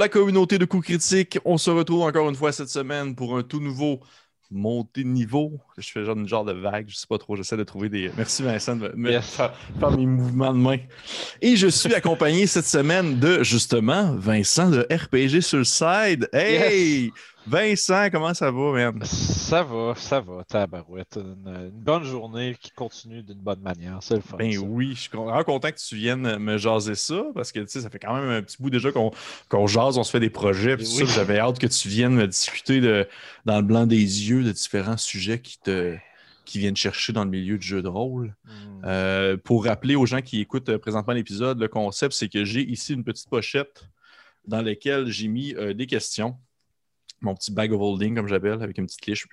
la communauté de coups critiques. On se retrouve encore une fois cette semaine pour un tout nouveau montée de niveau. Je fais genre une genre de vague, je sais pas trop, j'essaie de trouver des. Merci Vincent de me faire, mes mouvements de main. Et je suis accompagné cette semaine de justement Vincent de RPG sur le side. Hey! Vincent, comment ça va, man? Ça va, ça va, tabarouette. Une, une bonne journée qui continue d'une bonne manière. C'est le fun. Ben oui, je suis vraiment content que tu viennes me jaser ça parce que ça fait quand même un petit bout déjà qu'on jase, on se fait des projets. j'avais hâte que tu viennes me discuter de, dans le blanc des yeux de différents sujets qui te qui viennent chercher dans le milieu du jeu de rôle. Hmm. Euh, pour rappeler aux gens qui écoutent présentement l'épisode, le concept, c'est que j'ai ici une petite pochette dans laquelle j'ai mis euh, des questions mon petit bag of holding, comme j'appelle, avec une petite liche.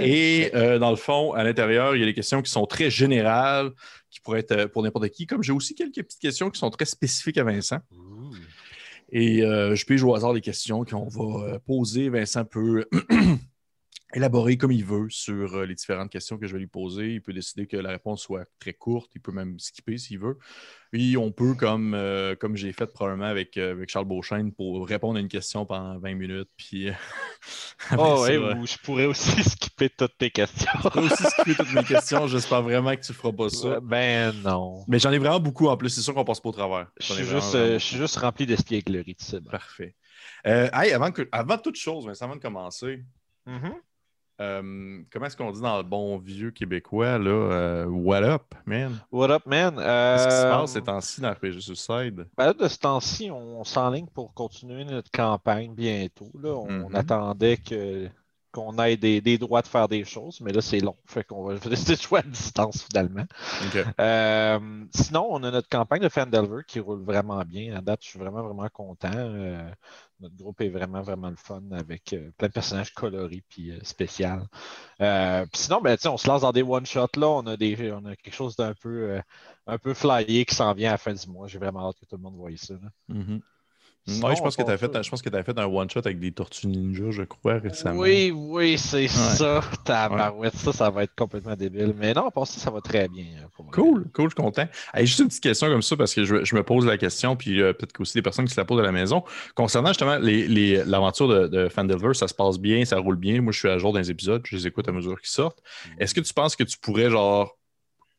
Et euh, dans le fond, à l'intérieur, il y a des questions qui sont très générales, qui pourraient être euh, pour n'importe qui, comme j'ai aussi quelques petites questions qui sont très spécifiques à Vincent. Et euh, je pige au hasard les questions qu'on va poser. Vincent peut élaborer comme il veut sur euh, les différentes questions que je vais lui poser. Il peut décider que la réponse soit très courte. Il peut même skipper s'il veut. Puis on peut, comme, euh, comme j'ai fait probablement avec, euh, avec Charles Beauchesne, pour répondre à une question pendant 20 minutes. Puis, oh, ouais, je pourrais aussi skipper toutes tes questions. je pourrais aussi skipper toutes mes questions. J'espère vraiment que tu ne feras pas ça. Ben non. Mais j'en ai vraiment beaucoup en plus. C'est sûr qu'on passe pas au travers. Je suis, juste, je suis juste rempli d'espièglerie. Parfait. hey, avant, que, avant toute chose, avant de commencer, mm-hmm. Euh, comment est-ce qu'on dit dans le bon vieux québécois, là? Euh, what up, man? What up, man? Qu'est-ce qui se passe euh, ces temps-ci dans RPG Suicide? Ben de ce temps-ci, on s'enligne pour continuer notre campagne bientôt. Là. On, mm-hmm. attendait que qu'on ait des, droits de faire des choses, mais là, c'est long. Fait qu'on va rester choix à distance finalement. sinon, on a notre campagne de Fandelver qui roule vraiment bien. À date, je suis vraiment, vraiment content notre groupe est vraiment, vraiment le fun avec euh, plein de personnages colorés puis euh, spécial. Euh, sinon, ben, on se lance dans des one-shots. Là, on a, des, on a quelque chose d'un peu, un peu flyé qui s'en vient à la fin du mois. J'ai vraiment hâte que tout le monde voie ça. Oui, je pense que tu as, fait, je pense que as fait un one-shot avec des tortues ninja, je crois, récemment. Oui, oui, c'est ça. Tabarouette, ça, ça va être complètement débile. Mais non, pour ça, ça va très bien. Euh, cool, cool, je suis content. juste une petite question comme ça, parce que je, me pose la question, puis euh, peut-être qu'aussi des personnes qui se la posent à la maison. Concernant justement l'aventure les, de, de Fandelver, ça se passe bien, ça roule bien. Moi, je suis à jour dans les épisodes, je les écoute à mesure qu'ils sortent. Mm. Est-ce que tu penses que tu pourrais, genre,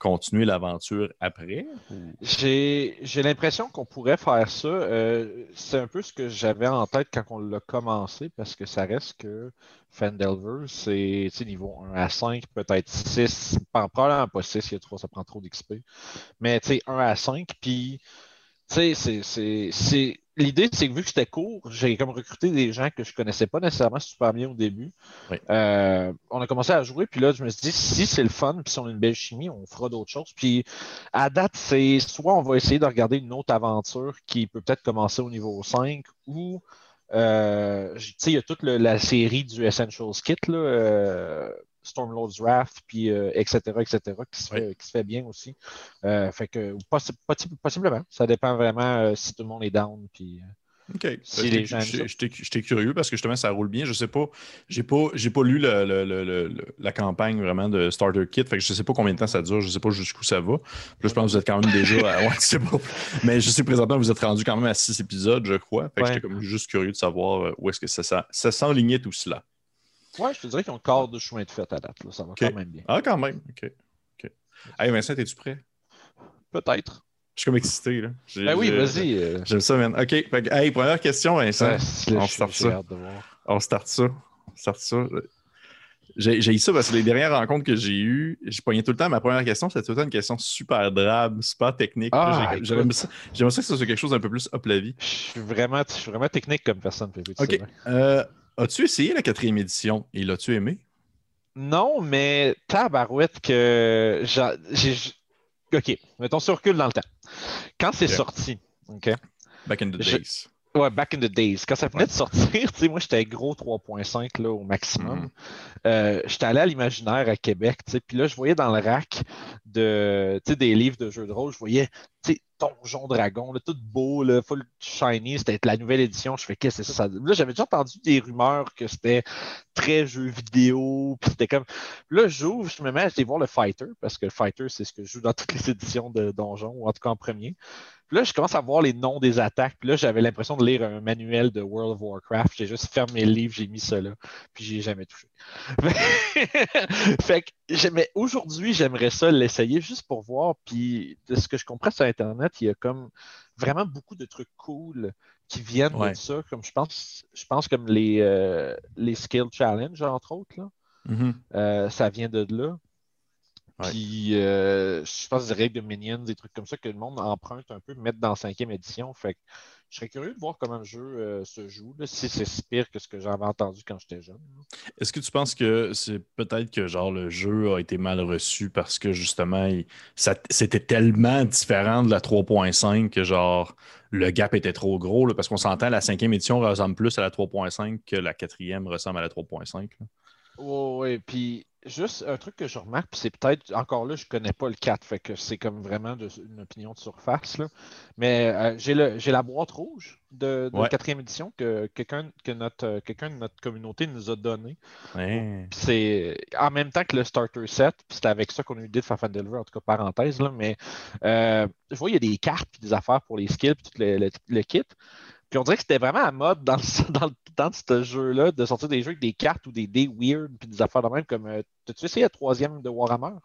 continuer l'aventure après? J'ai l'impression qu'on pourrait faire ça. Euh, c'est un peu ce que j'avais en tête quand on l'a commencé, parce que ça reste que Fandelver, c'est niveau 1 à 5, peut-être 6, probablement pas 6, il y a 3, ça prend trop d'XP. Mais 1 à 5, puis c'est l'idée, c'est que vu que c'était court, j'ai comme recruté des gens que je connaissais pas nécessairement super bien au début. Euh, on a commencé à jouer, puis là, je me suis dit, si c'est le fun, puis si on a une belle chimie, on fera d'autres choses. Puis à date, c'est soit on va essayer de regarder une autre aventure qui peut peut-être commencer au niveau 5 ou euh, il y a toute la série du Essentials Kit, là, euh, Stormlord's Wrath, puis etc., euh, etc., qui se, fait, bien aussi. Euh, fait que possiblement, ça dépend vraiment euh, si tout le monde est down, puis. OK. Si ben, J'étais curieux parce que justement, ça roule bien. Je sais pas, j'ai pas, pas lu la campagne vraiment de Starter Kit. Fait que je sais pas combien de temps ça dure, je sais pas jusqu'où ça va. Je pense que vous êtes quand même déjà à, ouais, sais pas. Mais je sais présentement, vous êtes rendu quand même à six épisodes, je crois. Fait que j'étais comme juste curieux de savoir où est-ce que ça, ça, ça s'enlignait tout cela. Ouais, je te dirais qu'ils ont encore de chemin de fait à date. Là. Ça va quand même bien. Ah, quand même. OK. OK. Hey, Vincent, es-tu prêt? Peut-être. Je suis comme excité. Là. Ben oui, vas-y. Euh. J'aime ça, man. OK. hey, première question, Vincent. on start ça. On start ça. On start ça. J'ai eu ça parce que les dernières rencontres que j'ai eues, j'ai poigné tout le temps. Ma première question, c'était tout le temps une question super drabe, super technique. Ah, J'aimerais ça, que ce soit quelque chose d'un peu plus up la vie. Je suis vraiment, je suis vraiment technique comme personne. OK. Euh, As-tu essayé la quatrième édition? Et l'as-tu aimé? Non, mais tabarouette que j'ai. OK, mettons sur recul dans le temps. Quand c'est sorti, OK? Back in the days. Ouais, back in the days. Quand ça venait de sortir, tu sais, moi j'étais gros 3.5 là, au maximum. Mhm. Euh, j'étais allé à l'imaginaire à Québec, tu sais, puis là, je voyais dans le rack de, des livres de jeux de rôle, je voyais Donjon Dragon, là, tout beau, là, full shiny, c'était la nouvelle édition. Je fais qu'est-ce que c'est ça, ça? Là, j'avais déjà entendu des rumeurs que c'était très jeu vidéo, puis c'était comme. Là, j'ouvre, je me mets à aller voir le Fighter, parce que le Fighter, c'est ce que je joue dans toutes les éditions de Donjon, ou en tout cas en premier. Puis là, je commence à voir les noms des attaques. Puis là, j'avais l'impression de lire un manuel de World of Warcraft. J'ai juste fermé le livre, j'ai mis ça là, puis j'y ai jamais touché. fait que mais aujourd'hui, j'aimerais ça l'essayer juste pour voir. Puis de ce que je comprends sur Internet, il y a comme vraiment beaucoup de trucs cool qui viennent Ouais. de ça. Comme je pense, je pense comme les, euh, les Skill Challenge, entre autres. Là. Mhm. Euh, ça vient de là. Ouais. Puis, euh, je pense des règles de Minions, des trucs comme ça que le monde emprunte un peu, mettre dans la cinquième édition. Fait que je serais curieux de voir comment le jeu euh, se joue, là, si c'est si pire que ce que j'avais entendu quand j'étais jeune. Est-ce que tu penses que c'est peut-être que genre le jeu a été mal reçu parce que justement il- ça- c'était tellement différent de la 3.5 que genre le gap était trop gros là, parce qu'on s'entend la cinquième édition ressemble plus à la 3.5 que la quatrième ressemble à la 3.5. là. Ouais, ouais, puis juste un truc que je remarque, puis c'est peut-être, encore là, je connais pas le 4, fait que c'est comme vraiment de- une opinion de surface, là. Mais euh, j'ai la boîte rouge de, de Ouais. quatrième édition que quelqu'un que notre, euh, quelqu'un de notre communauté nous a donné. Ouais. Puis c'est en même temps que le starter set, puis c'était avec ça qu'on a eu l'idée de faire Fandelver, en tout cas parenthèse, là, mais euh, je vois il y a des cartes puis des affaires pour les skills puis tout le, le- le kit. Puis on dirait que c'était vraiment à mode dans, le- dans, le- dans ce jeu-là de sortir des jeux avec des cartes ou des dés weird puis des affaires de même comme euh, T'as-tu essayé la troisième de Warhammer?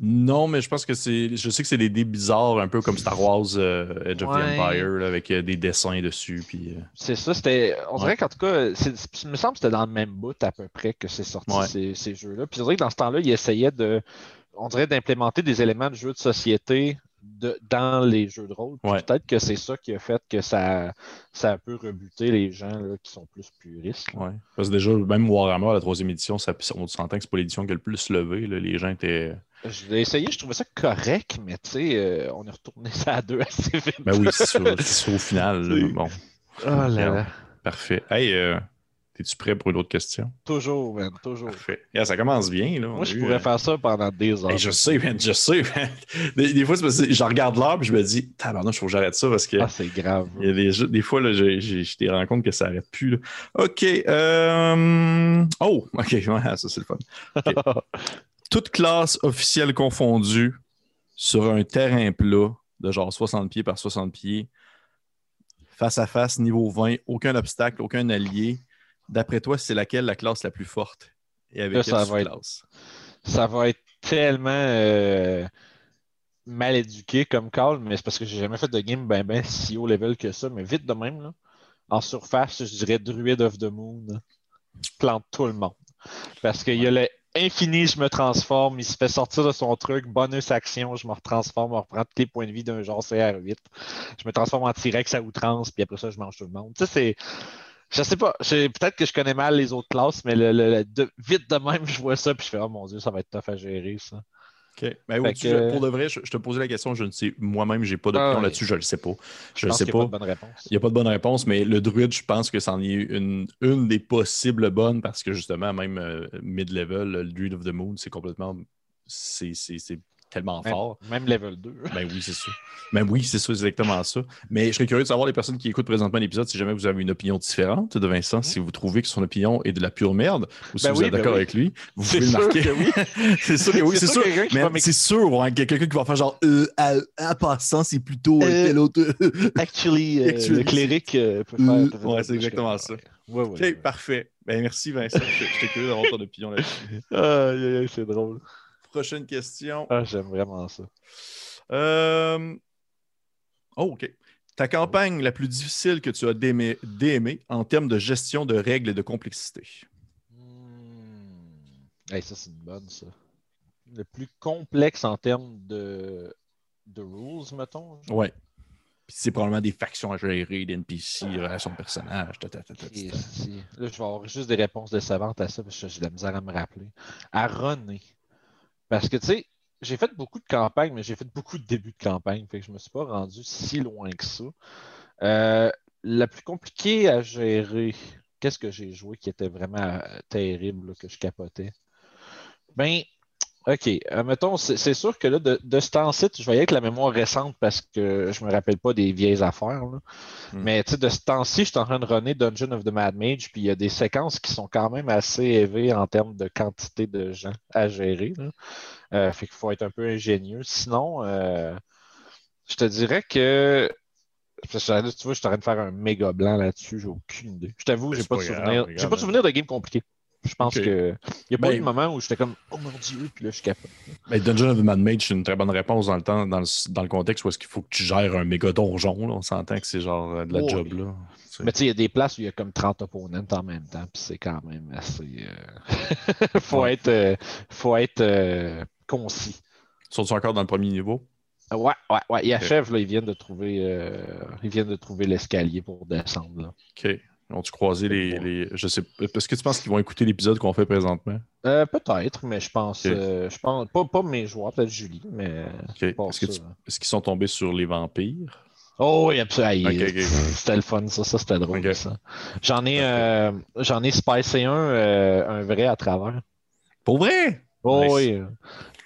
Non, mais je pense que c'est. Je sais que c'est des dés bizarres, un peu comme Star Wars euh, Edge of the. Empire, là, avec euh, des dessins dessus. Puis, euh, C'est ça, c'était. On dirait Ouais. qu'en tout cas, c'est- il me semble que c'était dans le même bout à peu près que c'est sorti Ouais. ces, ces jeux-là. Puis on dirait que dans ce temps-là, ils essayaient de. On dirait d'implémenter des éléments de jeux de société de, dans les jeux de rôle. Ouais. Peut-être que c'est ça qui a fait que ça, ça a un peu rebuté les gens là, qui sont plus puristes. ouais. Parce que déjà, même Warhammer, la troisième édition, ça, on s'entend que c'est pas l'édition qui a le plus levé. là. Les gens étaient. Je l'ai essayé, je trouvais ça correct, mais tu sais, euh, on est retourné ça à deux assez vite. Ben oui, c'est au final. là. Bon, Oh là là. parfait. Hey, euh, es-tu prêt pour une autre question? Toujours, man, toujours. Parfait. Yeah, ça commence bien. Là. Moi, je eu, pourrais euh, faire ça pendant des heures. hey, je sais, man, je sais. man. Des, des fois, je regarde l'heure et je me dis, tabarnak, il faut que j'arrête ça parce que. Ah, c'est grave. Il y a des, fois, là, j'ai j'ai- j'ai des rencontres que ça n'arrête plus. là. OK. euh, Oh, OK. ouais, ça, c'est le fun. Toute classe officielle confondue sur un terrain plat de genre 60 pieds par 60 pieds, face à face, niveau 20, aucun obstacle, aucun allié. D'après toi, c'est laquelle la classe la plus forte? Et avec quelle ça va être- ça va être tellement euh, mal éduqué comme call, mais c'est parce que j'ai jamais fait de game ben ben si haut level que ça, mais vite de même, là. En surface, je dirais Druid of the Moon. Plante tout le monde. Parce qu'il y a le infini, je me transforme, il se fait sortir de son truc, bonus action, je me retransforme, on reprend tous les points de vie d'un genre CR8. Je me transforme en T-Rex à outrance, puis après ça, je mange tout le monde. Tu sais, c'est. Je sais pas, peut-être que je connais mal les autres classes, mais le, le- le- de- vite de même, je vois ça, puis je fais, oh mon Dieu, ça va être tough à gérer, ça. OK. Ben, Fait tu- que- Pour de vrai, je, je te posais la question, je ne sais, moi-même, j'ai pas d'opinion Ah ouais. là-dessus, je ne le sais pas. Je pense sais qu'il y a pas. pas de bonne réponse. Il n'y a pas de bonne réponse, mais le druide, je pense que c'en est une, une des possibles bonnes parce que justement, même euh, mid-level, le druid of the moon, c'est complètement. C'est tellement Même, fort. même level 2. Ben oui, c'est ça. Ben oui, c'est ça, exactement ça. Mais je serais curieux de savoir, les personnes qui écoutent présentement l'épisode, si jamais vous avez une opinion différente de Vincent, si vous trouvez que son opinion est de la pure merde ou si Ben vous oui, êtes ben d'accord oui. avec lui, vous C'est pouvez le sûr marquer. que oui. c'est sûr que oui, c'est C'est sûr. sûr Mais c'est sûr, qu'il y a quelqu'un qui va faire genre, euh, à- en passant, c'est plutôt euh, Euh, tel autre. Actually, euh, le cléric euh, peut faire. ouais, c'est exactement ça. Ouais, ouais, OK, ouais. parfait. Ben, merci Vincent. J'étais curieux d'avoir ton opinion là-dessus. C'est drôle. Prochaine question. Ah, j'aime vraiment ça. Euh, Oh, OK. Ta campagne la plus difficile que tu as d'aimer en termes de gestion de règles et de complexité? Hey, ça, c'est une bonne, ça. Le plus complexe en termes de, de rules, mettons. genre. Ouais. Puis c'est probablement des factions à gérer, des NPC, des relations de personnages. ta. Là, je vais avoir juste des réponses décevantes à ça parce que j'ai de la misère à me rappeler. À runner. Parce que, tu sais, j'ai fait beaucoup de campagnes, mais j'ai fait beaucoup de débuts de campagne. Fait que je me suis pas rendu si loin que ça. Euh, la plus compliquée à gérer, qu'est-ce que j'ai joué qui était vraiment euh, terrible, que je capotais? Ben, OK. Euh, mettons, c'est sûr que là, de, de ce temps-ci, je voyais avec la mémoire récente parce que je me rappelle pas des vieilles affaires. Hmm. Mais tu sais, de ce temps-ci, je suis en train de runner Dungeon of the Mad Mage, puis il y a des séquences qui sont quand même assez élevées en termes de quantité de gens à gérer. Euh, fait qu'il faut être un peu ingénieux. Sinon, euh, je te dirais que. tu vois, je suis en train de faire un méga blanc là-dessus, j'ai aucune idée. Je t'avoue, j'ai pas, de souvenir. J'ai pas de souvenir de game compliqué. Je pense que. Il n'y a pas eu de moment où j'étais comme Oh mon Dieu, puis là, je suis capable. Mais Dungeon of the Mad Mage, c'est une très bonne réponse dans le temps, dans le, dans le contexte où est-ce qu'il faut que tu gères un méga donjon. On s'entend que c'est genre euh, de la job. là. Mais tu sais, il y a des places où il y a comme 30 opponents en même temps, puis c'est quand même assez. Euh... faut, être, euh, faut être euh, concis. Sont-ils encore dans le premier niveau? Ouais, ouais, ouais. Il achève, là, ils viennent de trouver, ils viennent de trouver l'escalier pour descendre. Là. OK. Ont-tu croisé les, les, Je sais Est-ce que tu penses qu'ils vont écouter l'épisode qu'on fait présentement? Euh, peut-être, mais je pense. Euh, je pense pas, pas mes joueurs, peut-être Julie, mais. Est-ce qu'ils sont tombés sur les vampires? Oh oui, absolument. C'était le fun, ça. Ça, c'était drôle. Ça. J'en ai, euh, j'en ai spicé un, un vrai à travers. Pour vrai? Oh, Oui.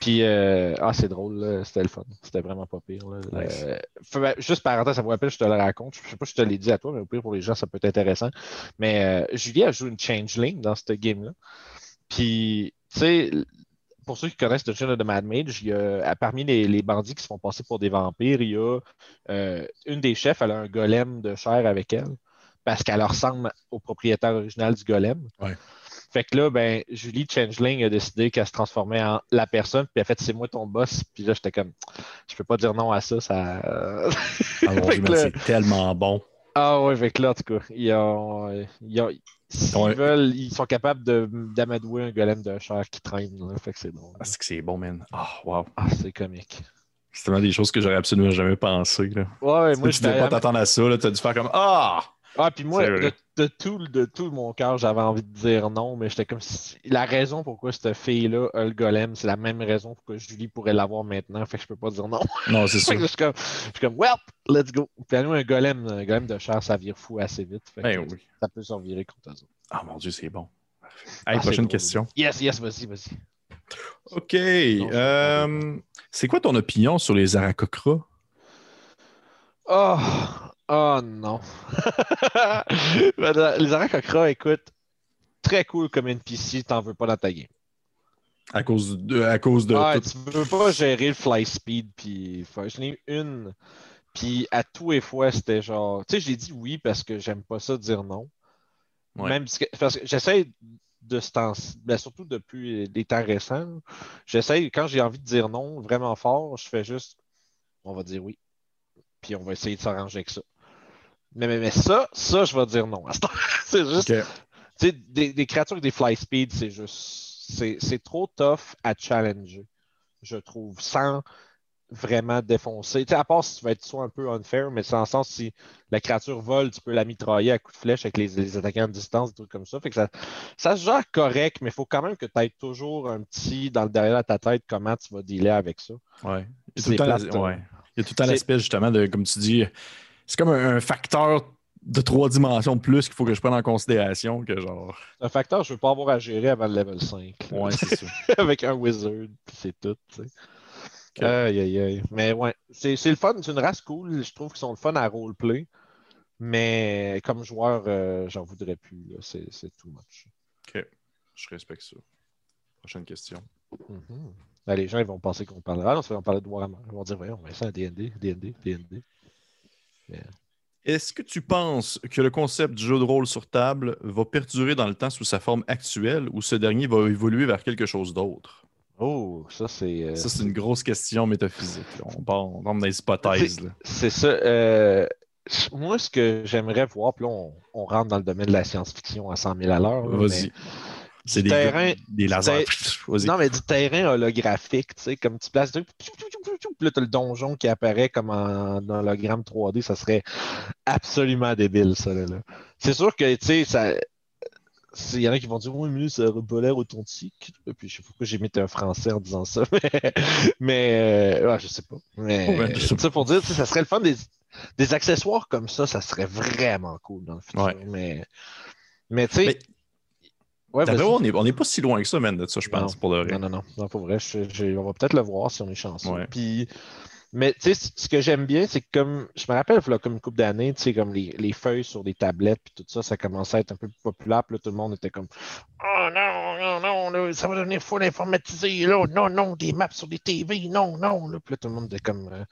Puis, euh, ah, c'est drôle, c'était le fun. C'était vraiment pas pire. Là. Euh, ben, juste parenthèse, ça vous rappelle, je te le raconte. Je sais pas si je te l'ai dit à toi, mais au pire, pour les gens, ça peut être intéressant. Mais euh, Julie a joué une changeling dans ce game-là. Puis, tu sais, pour ceux qui connaissent The Dungeon de Mad Mage, il y a, parmi les, bandits qui se font passer pour des vampires, il y a une des chefs, elle a un golem de chair avec elle parce qu'elle ressemble au propriétaire original du golem. Ouais. Fait que là, ben, Julie Changeling a décidé qu'elle se transformait en la personne, puis elle a fait c'est moi ton boss. Puis là, j'étais comme, je peux pas dire non à ça. ça... ah, c'est tellement bon. Ah ouais, fait que là, en tout cas, ils, ont, ils, veulent, ils sont capables d'amadouer un golem de chair qui traîne. Là. Fait que c'est drôle. Ah, c'est que c'est bon, man. Ah, wow. Ah, c'est comique. C'est tellement des choses que j'aurais absolument jamais pensé. Là. Ouais, moi, je ne pas t'attendre à ça. Tu as dû faire comme Ah! Ah, puis moi, de, tout, de tout mon cœur, j'avais envie de dire non, mais j'étais comme si... La raison pourquoi cette fille-là a le golem, c'est la même raison pourquoi Julie pourrait l'avoir maintenant, fait que je peux pas dire non. Non, c'est ça. je, suis comme, je suis comme, well, let's go. Puis nous, un golem, un golem de chair, ça vire fou assez vite. Fait ben oui. Ça peut s'en virer contre eux Ah mon Dieu, c'est bon. Allez, ah, prochaine question. Yes, yes, vas-y, vas-y. OK. Euh, c'est quoi ton opinion sur les Aracocras? Oh, Oh non. les Aracocra, écoute, très cool comme NPC, t'en veux pas dans ta game. À cause de. À cause de ah, Tu veux pas gérer le fly speed, puis je n'ai une. Puis à tous les fois, c'était genre. Tu sais, j'ai dit oui parce que j'aime pas ça dire non. Même parce que j'essaie de ce temps ben, surtout depuis les temps récents, j'essaie, quand j'ai envie de dire non vraiment fort, je fais juste on va dire oui. Puis on va essayer de s'arranger avec ça. Mais, mais, ça, ça, je vais dire non. c'est juste. Des, des, créatures avec des fly speed, c'est juste. C'est trop tough à challenger, je trouve, sans vraiment défoncer. sais, à part si tu vas être soit un peu unfair, mais c'est en sens si la créature vole, tu peux la mitrailler à coups de flèche avec les, attaquants à distance, des trucs comme ça. Fait que ça, ça se gère correct, mais il faut quand même que tu aies toujours un petit dans le derrière de ta tête comment tu vas dealer avec ça. Ouais. Il y a tout le temps l'aspect justement de, comme tu dis, c'est comme un, facteur de trois dimensions de plus qu'il faut que je prenne en considération que genre. Un facteur, je ne veux pas avoir à gérer avant le level 5. Ouais, c'est ça. Avec un wizard, c'est tout, tu sais. Aïe, aïe, aïe. Mais ouais, c'est le fun, c'est une race cool. Je trouve qu'ils sont le fun à roleplay. Mais comme joueur, euh, j'en voudrais plus. C'est too much. OK. Je respecte ça. Prochaine question. Mm-hmm. les gens ils vont penser qu'on parlera. Ah on parler de Warhammer. Ils vont dire, voyons, on va ça DND, DND, DND. Est-ce que tu penses que le concept du jeu de rôle sur table va perdurer dans le temps sous sa forme actuelle ou ce dernier va évoluer vers quelque chose d'autre? Oh, ça c'est. Euh, ça, c'est une grosse question métaphysique. On part, dans les hypothèses. C'est ça. Euh, moi, ce que j'aimerais voir, puis là, on, rentre dans le domaine de la science-fiction à 100 000 à l'heure. Vas-y. C'est des, terrain, des lasers. Non, mais du terrain holographique, tu sais, comme tu places puis là, tu le donjon qui apparaît comme en hologramme 3D, ça serait absolument débile, ça. Là, C'est sûr que, tu sais, ça, il y en a qui vont dire Oui, mais ça n'aurait pas l'air authentique. Puis je sais pas pourquoi j'ai mis un français en disant ça. Mais, euh, ouais, je sais pas. Mais je sais pour dire, ça serait le fun des, des accessoires comme ça, ça serait vraiment cool dans le futur. Ouais. Mais, mais tu sais. Ouais, D'après on n'est on est pas si loin que ça, man, de ça, je pense, Non. pour le vrai. Non, non, non, non, pour vrai. je- on va peut-être le voir si on est chanceux. Ouais. Puis, mais tu sais, ce que j'aime bien, c'est que comme, je me rappelle, a comme une couple d'années, tu sais, comme les, les feuilles sur des tablettes, puis tout ça, ça commençait à être un peu plus populaire, puis là, tout le monde était comme, oh non, non, non, là, ça va devenir full informatisé, là, non, non, des maps sur des TV, non, non, là, puis là, tout le monde était comme, euh,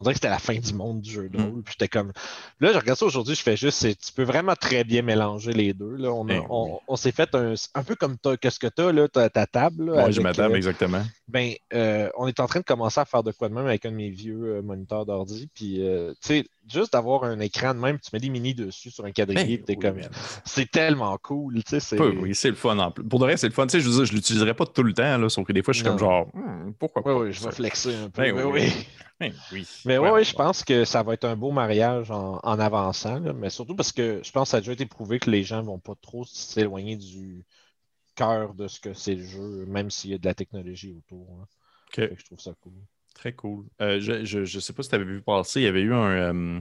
on dirait que c'était la fin du monde du jeu de Mm. rôle, puis j'étais comme, là, je regarde ça aujourd'hui, je fais juste, tu peux vraiment très bien mélanger les deux, là, on, a- Ben on, on s'est fait un, un peu comme qu'est-ce que t'as, là, ta, ta table, là, Ouais, je m'attends, euh, exactement. ben, euh, on est en train de commencer à faire de quoi de même avec un de mes vieux euh, moniteurs d'ordi. Puis, euh, tu sais, juste d'avoir un écran de même, tu mets des mini dessus sur un quadrillé, Ben, t'es oui, comme. C'est tellement cool, tu sais. oui, c'est le fun. En plus. Pour de vrai, c'est le fun. Tu sais, je veux dire, je l'utiliserai pas tout le temps, là, sauf que des fois, je suis Non. comme genre, Hmm, pourquoi pas? ouais, je vais flexer un peu. Ben mais oui. oui. Ben oui. Mais Ouais, ouais, je pense que ça va être un beau mariage en, en avançant, là, mais surtout parce que je pense que ça a déjà été prouvé que les gens vont pas trop s'éloigner du cœur de ce que c'est le jeu, même s'il y a de la technologie autour. hein. Je trouve ça cool. Très cool. Euh, je, je sais pas si tu avais vu passer, il y avait eu un. euh,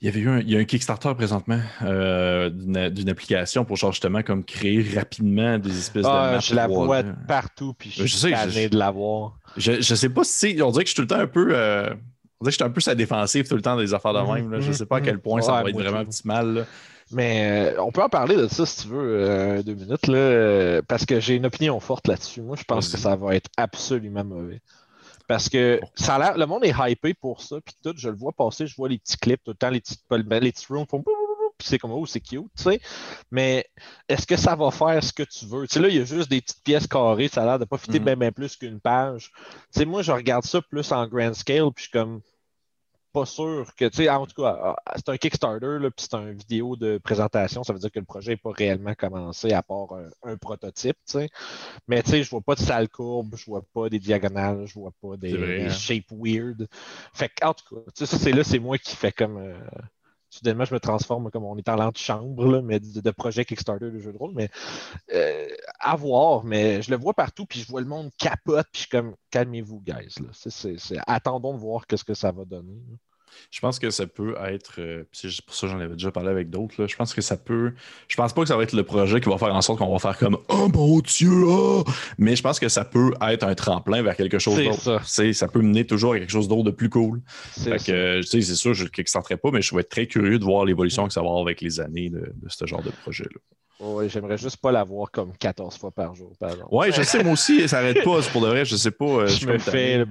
il y avait eu un, il y a un Kickstarter présentement euh, d'une application pour genre justement comme créer rapidement des espèces de Ah, maps je la 3D. vois partout, puis je Je suis sais, tanné de la voir. Je, je sais pas si on dirait que je suis tout le temps un peu on dirait que je suis un peu sa défensive tout le temps des affaires de Mhm, même. là. Je mhm, sais pas à quel mhm. point ça va être vraiment tout. optimal. là. Mais euh, on peut en parler de ça si tu veux, euh, deux minutes, là, euh, parce que j'ai une opinion forte là-dessus. Moi, je pense que ça va être absolument mauvais. Parce que ça a l'air, le monde est hypé pour ça, puis tout, je le vois passer, je vois les petits clips, tout le temps, les petites ben, les petits rooms font puis c'est comme, oh, c'est cute, tu sais. Mais est-ce que ça va faire ce que tu veux? Tu sais, là, il y a juste des petites pièces carrées, ça a l'air de pas fitter Mhm. bien, bien plus qu'une page. Tu sais, moi, je regarde ça plus en grand scale, puis je suis comme, pas sûr que, tu sais, en tout cas, ah, c'est un Kickstarter, puis c'est une vidéo de présentation, ça veut dire que le projet n'est pas réellement commencé à part un, un prototype, tu sais. Mais tu sais, je vois pas de sale courbe, je vois pas des diagonales, je vois pas des, hein. shapes weird. Fait que, en tout cas, tu sais, ça, c'est là, c'est moi qui fais comme. euh, soudainement, je me transforme comme on est en l'antichambre, là, mais de, projet Kickstarter de jeu de rôle. Mais euh, à voir, mais je le vois partout, puis je vois le monde capote, puis je suis comme, calmez-vous, guys. Attendons de voir qu'est-ce que ça va donner. Je pense que ça peut être. euh, pour ça que j'en avais déjà parlé avec d'autres. Je pense que ça peut. Je pense pas que ça va être le projet qui va faire en sorte qu'on va faire comme Oh mon Dieu! ah! Mais je pense que ça peut être un tremplin vers quelque chose d'autre. ça. Ça peut mener toujours à quelque chose d'autre de plus cool. C'est sûr, je ne kickstarterai pas, mais je vais être très curieux de voir l'évolution que ça va avoir avec les années de, de ce genre de projet-là. Ouais, J'aimerais juste pas la voir comme 14 fois par jour, par exemple. Ouais, je sais, moi aussi, ça n'arrête pas. C'est pour de vrai, je sais pas. euh, je me fais.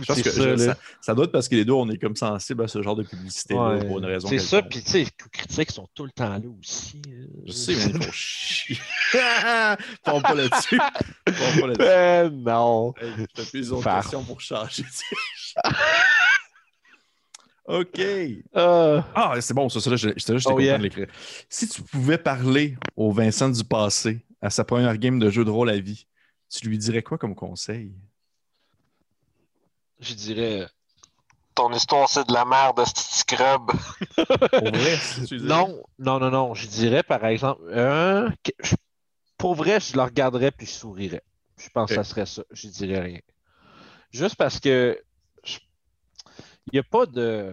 Je pense C'est que ça, je- ça, ça doit être parce que les deux, on est comme sensibles à ce genre de publicité Ouais. pour une raison. C'est ça, puis tu sais, les critiques sont tout le temps là aussi. Je sais, mais il faut chier. Fonds pas là-dessus. Pas là-dessus. Euh, non. Hey, T'as plus d'autres questions pour changer. OK. Euh, Ah, c'est bon, ça, ça là, je- j'étais là, j'étais Oh, content yeah. de l'écrire. Si tu pouvais parler au Vincent du passé, à sa première game de jeu de rôle à vie, tu lui dirais quoi comme conseil? Je dirais. Ton histoire, c'est de la merde, ce petit scrub. Non, non, non, non. Je dirais, par exemple, pour vrai, je le regarderais puis je sourirais. Je pense que ça serait ça. Je dirais rien. Juste parce que je- il n'y a pas de.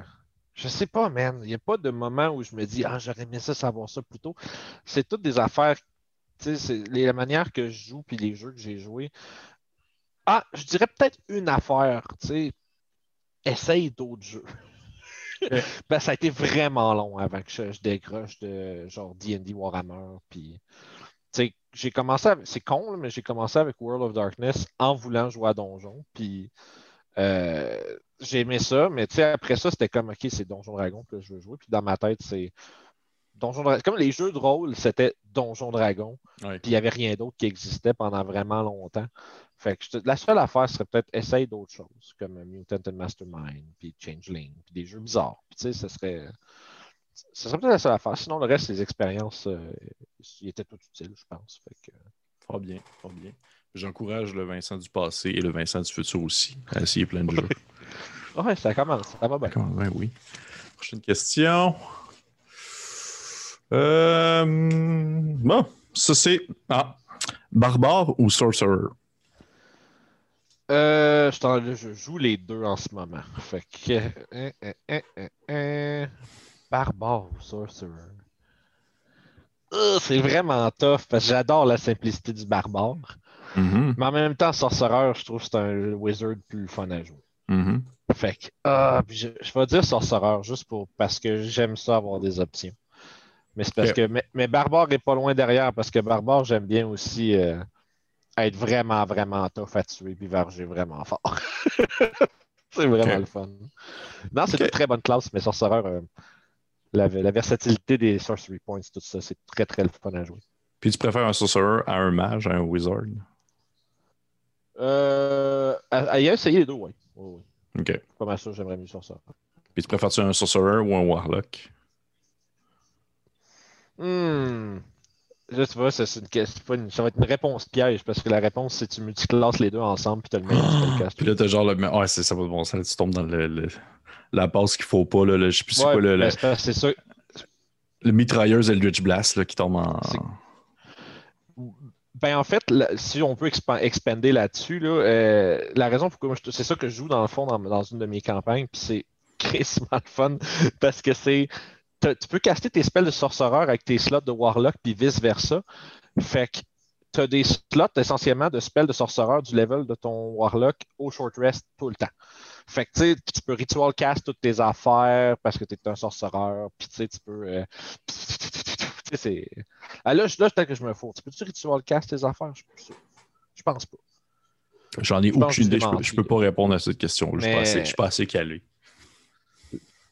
Je sais pas, man. Il n'y a pas de moment où je me dis Ah, j'aurais aimé ça savoir ça plus tôt. C'est toutes des affaires. Tu sais, la manière que je joue puis les jeux que j'ai joués. Ah, je dirais peut-être une affaire, tu sais. Essaye d'autres jeux. Ben, ça a été vraiment long avant que je, je décroche de genre D&D Warhammer. Puis, tu sais, j'ai commencé, avec- c'est con, là, mais j'ai commencé avec World of Darkness en voulant jouer à Donjon. Puis, euh, j'ai aimé ça, mais tu sais, après ça, c'était comme, OK, c'est Donjon Dragon que je veux jouer. Puis dans ma tête, c'est Donjon Dragon. Comme les jeux de rôle, c'était Donjon Dragon. Ouais. Puis il n'y avait rien d'autre qui existait pendant vraiment longtemps. Fait que la seule affaire serait peut-être essayer d'autres choses, comme Mutant and Mastermind, puis Changeling, puis des jeux bizarres. Puis tu sais, ce serait. Ce serait peut-être la seule affaire. Sinon, le reste, les expériences, euh, ils étaient tout utiles, je pense. Fait que, Fort bien, fort bien. J'encourage le Vincent du passé et le Vincent du futur aussi à essayer plein de jeux. Ouais, ça commence. Ça va bien. Oui. Prochaine question. Euh, Bon, ça c'est. Ah. Barbare ou Sorcerer? Euh, je, je joue les deux en ce moment. Fait que. euh, Barbare ou Sorcerer? Euh, c'est vraiment tough parce que j'adore la simplicité du barbare. Mhm, Mais en même temps, Sorcerer, je trouve que c'est un wizard plus fun à jouer. mhm. Fait que, ah, je, je vais dire Sorcerer juste pour, parce que j'aime ça avoir des options. Mais c'est parce que. Mais, mais Barbare est pas loin derrière parce que Barbare, j'aime bien aussi euh, être vraiment, vraiment tough à tuer puis varger vraiment fort. c'est vraiment le fun. Non, c'est une très bonne classe, mais Sorcerer, euh, la, la versatilité des Sorcery Points, tout ça, c'est très, très le fun à jouer. Puis tu préfères un Sorcerer à un mage, à un wizard? Euh, à, à y essayer les deux, oui. Oui, oui. Ok. Pas mal sûr, j'aimerais mieux Sorcerer. Puis tu préfères-tu un Sorcerer ou un Warlock? Hmm. Là, tu vois, ça, c'est une question- c'est ça va être une réponse piège parce que la réponse, c'est tu multiclasses les deux ensemble puis tu le meilleur spellcaster. Puis là, t'as genre le. Ouais, c'est ça, de bon sens. Tu tombes dans le, le- la passe qu'il faut pas. Là, le- je sais plus c'est Ouais, quoi le, le, c'est que c'est ça. le mitrailleuse Eldritch Blast là, qui tombe en. C'est- Ben, en fait, si on peut expan- expander là-dessus, là, euh, la raison pourquoi je- c'est ça que je joue dans le fond dans, dans une de mes campagnes, puis c'est crissement fun parce que c'est. Tu peux caster tes spells de sorcereur avec tes slots de warlock, puis vice-versa. Fait que tu as des slots essentiellement de spells de sorcereur du level de ton warlock au short rest tout le temps. Fait que tu peux ritual cast toutes tes affaires parce que tu es un sorcereur, puis tu sais, tu peux. euh, c'est. Ah, là, je- là, peut-être que je me fous. Tu peux-tu ritual cast tes affaires? Je suis plus sûr. Je pense pas. J'en ai Je aucune idée. Je peux, je peux pas répondre à cette question. Je suis pas Mais- assez- je suis pas assez calé.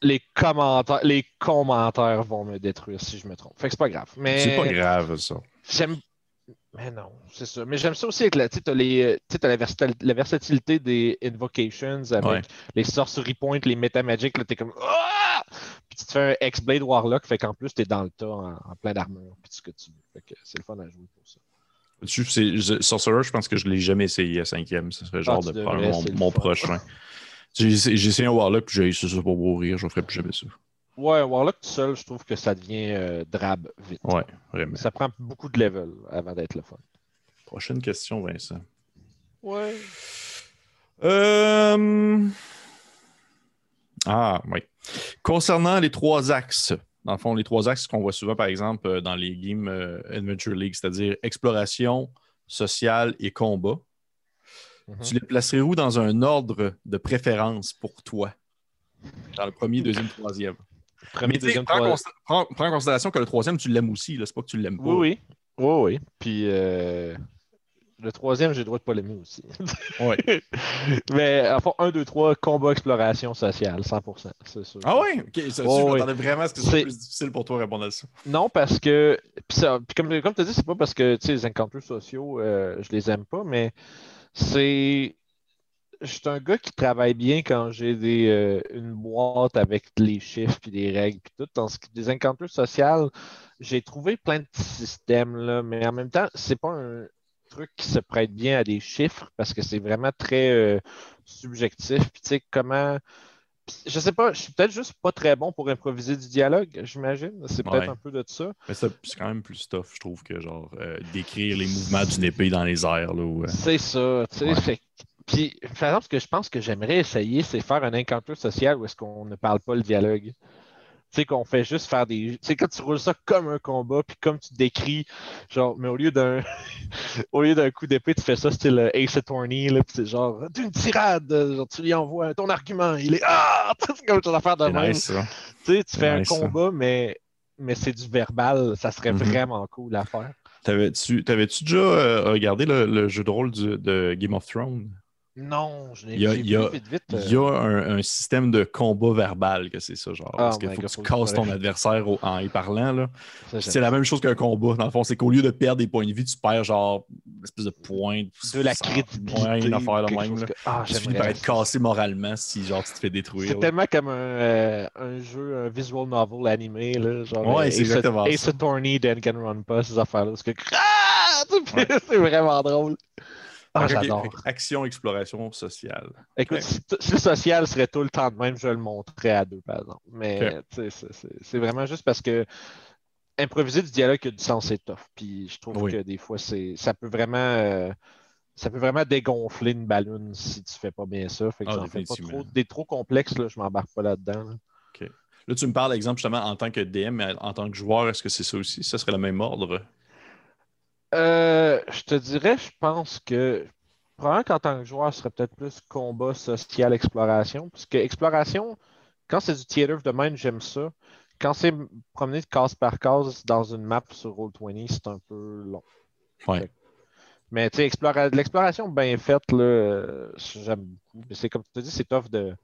Les commentaires, les commentaires vont me détruire si je me trompe. Fait que c'est pas grave. Mais C'est pas grave, ça. j'aime. Mais non, c'est ça. Mais j'aime ça aussi avec la, t'as les, euh, sais, t'as la, versatil- la versatilité des invocations avec Ouais. les sorcery points, les metamagic, là, t'es comme Ah! Puis tu te fais un X-Blade Warlock, fait qu'en plus t'es dans le tas en, en plein d'armure, puis ce que tu veux. Fait que c'est le fun à jouer pour ça. Je- Sorcerer, je pense que je l'ai jamais essayé à cinquième. Ce serait genre Ah, de devrais, prendre mon, prochain. J'ai essayé j'ai essayé un Warlock, puis j'ai essayé ça pour mourir. Je ferai plus jamais ça. Ouais, Warlock tout seul, je trouve que ça devient euh, drab vite. Ouais, vraiment. Ça prend beaucoup de level avant d'être le fun. Prochaine question, Vincent. Ouais. Euh... Ah, oui. Concernant les trois axes, dans le fond, les trois axes qu'on voit souvent, par exemple, euh, dans les games euh, Adventure League, c'est-à-dire exploration, social et combat, Tu les placerais où dans un ordre de préférence pour toi? Dans le premier, deuxième, troisième. Premier, deuxième, prends, en troisième. prends- prends en considération que le troisième, tu l'aimes aussi. là. C'est pas que tu l'aimes pas. Oui, oui. Oui, oui. Puis euh, le troisième, j'ai le droit de pas l'aimer aussi. Ouais. Mais en fond, 1, 2, 3, combat, exploration sociale, 100%. C'est sûr. Ah ouais? Ok, ça, Oh, oui. vraiment à ce que C'est- plus difficile pour toi de répondre à ça. Non, parce que. Puis, ça- puis comme, comme tu as dit, c'est pas parce que les encounters sociaux, euh, je les aime pas, mais c'est. Je suis un gars qui travaille bien quand j'ai euh, une boîte avec les chiffres puis des règles puis tout. Dans ce qui- des encounters sociales, j'ai trouvé plein de petits systèmes, là, mais en même temps, c'est pas un truc qui se prête bien à des chiffres parce que c'est vraiment très euh, subjectif. Puis tu sais, comment. Je sais pas, je suis peut-être juste pas très bon pour improviser du dialogue, j'imagine. C'est peut-être Ouais. un peu de ça. Mais c'est quand même plus tough, je trouve, que genre euh, décrire les mouvements d'une épée dans les airs. Euh, C'est ça, tu sais. Ouais. fait Puis, par exemple, ce que je pense que j'aimerais essayer, c'est faire un encounter social où est-ce qu'on ne parle pas le dialogue. Tu sais, qu'on fait juste faire des. Tu sais, quand tu roules ça comme un combat, puis comme tu décris, genre, mais au lieu d'un au lieu d'un coup d'épée, tu fais ça style euh, Ace Attorney, là, puis c'est genre, d'une tirade, euh, genre, tu lui envoies ton argument, il est. Ah! C'est comme une affaire de même. nice. Tu sais, tu fais nice, un combat, mais, mais c'est du verbal, ça serait Mhm. vraiment cool à faire. T'avais-tu t'avais-tu déjà euh, regardé le, le jeu de rôle du- de Game of Thrones? Non, je a- vu vite vite. Il y a un, un système de combat verbal que c'est ça, genre. Oh parce qu'il faut que tu casses ton adversaire au- en y parlant. Là. C'est la même chose qu'un combat. Dans le fond, c'est qu'au lieu de perdre des points de vie, tu perds genre une espèce de points. de la crédibilité. Une affaire même. là. que- Ah, Tu finis par être cassé moralement si genre tu te fais détruire. C'est là. tellement comme un, euh, un jeu, un visual novel animé, là, genre Ouais, euh, c'est Ace, exactement Ace. Attorney, Danganronpa, ces affaires-là. Parce que Ah! c'est vraiment drôle. Ah, Ok, ok. j'adore. Action, exploration sociale. Écoute, Ok. si, social serait tout le temps de même, je le montrais à deux, par exemple. Mais Ok. c'est- vraiment juste parce que improviser du dialogue qui a du sens, c'est tough. Puis je trouve Oui. que des fois, ça peut vraiment euh, ça peut vraiment dégonfler une ballonne si tu fais pas bien ça. Fait que Ah, j'en fais pas trop. Des trop complexes, là, je m'embarque pas là-dedans. là. Là, tu me parles, exemple, justement, en tant que DM, mais en tant que joueur, est-ce que c'est ça aussi? Ça serait le même ordre? Euh, je te dirais, je pense que probablement qu'en tant que joueur, ce serait peut-être plus combat social, exploration. Parce que exploration, quand c'est du theater of the mind, j'aime ça. Quand c'est promener de case par case dans une map sur Roll20, c'est un peu long. Ouais. Mais tu sais, explora- de l'exploration bien faite, là, j'aime beaucoup. C'est comme tu te dis, c'est tough de,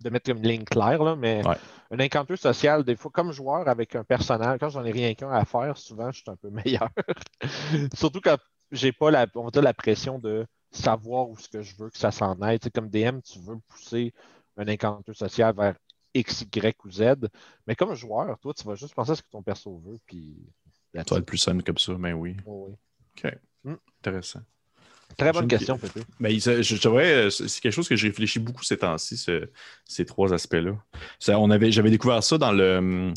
de mettre comme une ligne claire, là, mais Ouais. un encounter social, des fois, comme joueur avec un personnage, quand j'en ai rien qu'un à faire, souvent, je suis un peu meilleur. Surtout quand j'ai pas la, on la pression de savoir où ce que je veux que ça s'en aille. Tu sais, comme DM, tu veux pousser un encounter social vers X, Y ou Z. Mais comme joueur, toi, tu vas juste penser à ce que ton perso veut, puis. it. être plus simple comme ça, mais oui. Oh, oui. OK. Hmm. Intéressant. Très bonne question, Pépé. Mais il- je, je dirais, euh, c'est quelque chose que j'ai réfléchi beaucoup ces temps-ci, ce- ces trois aspects-là. On avait, j'avais découvert ça dans le, hum,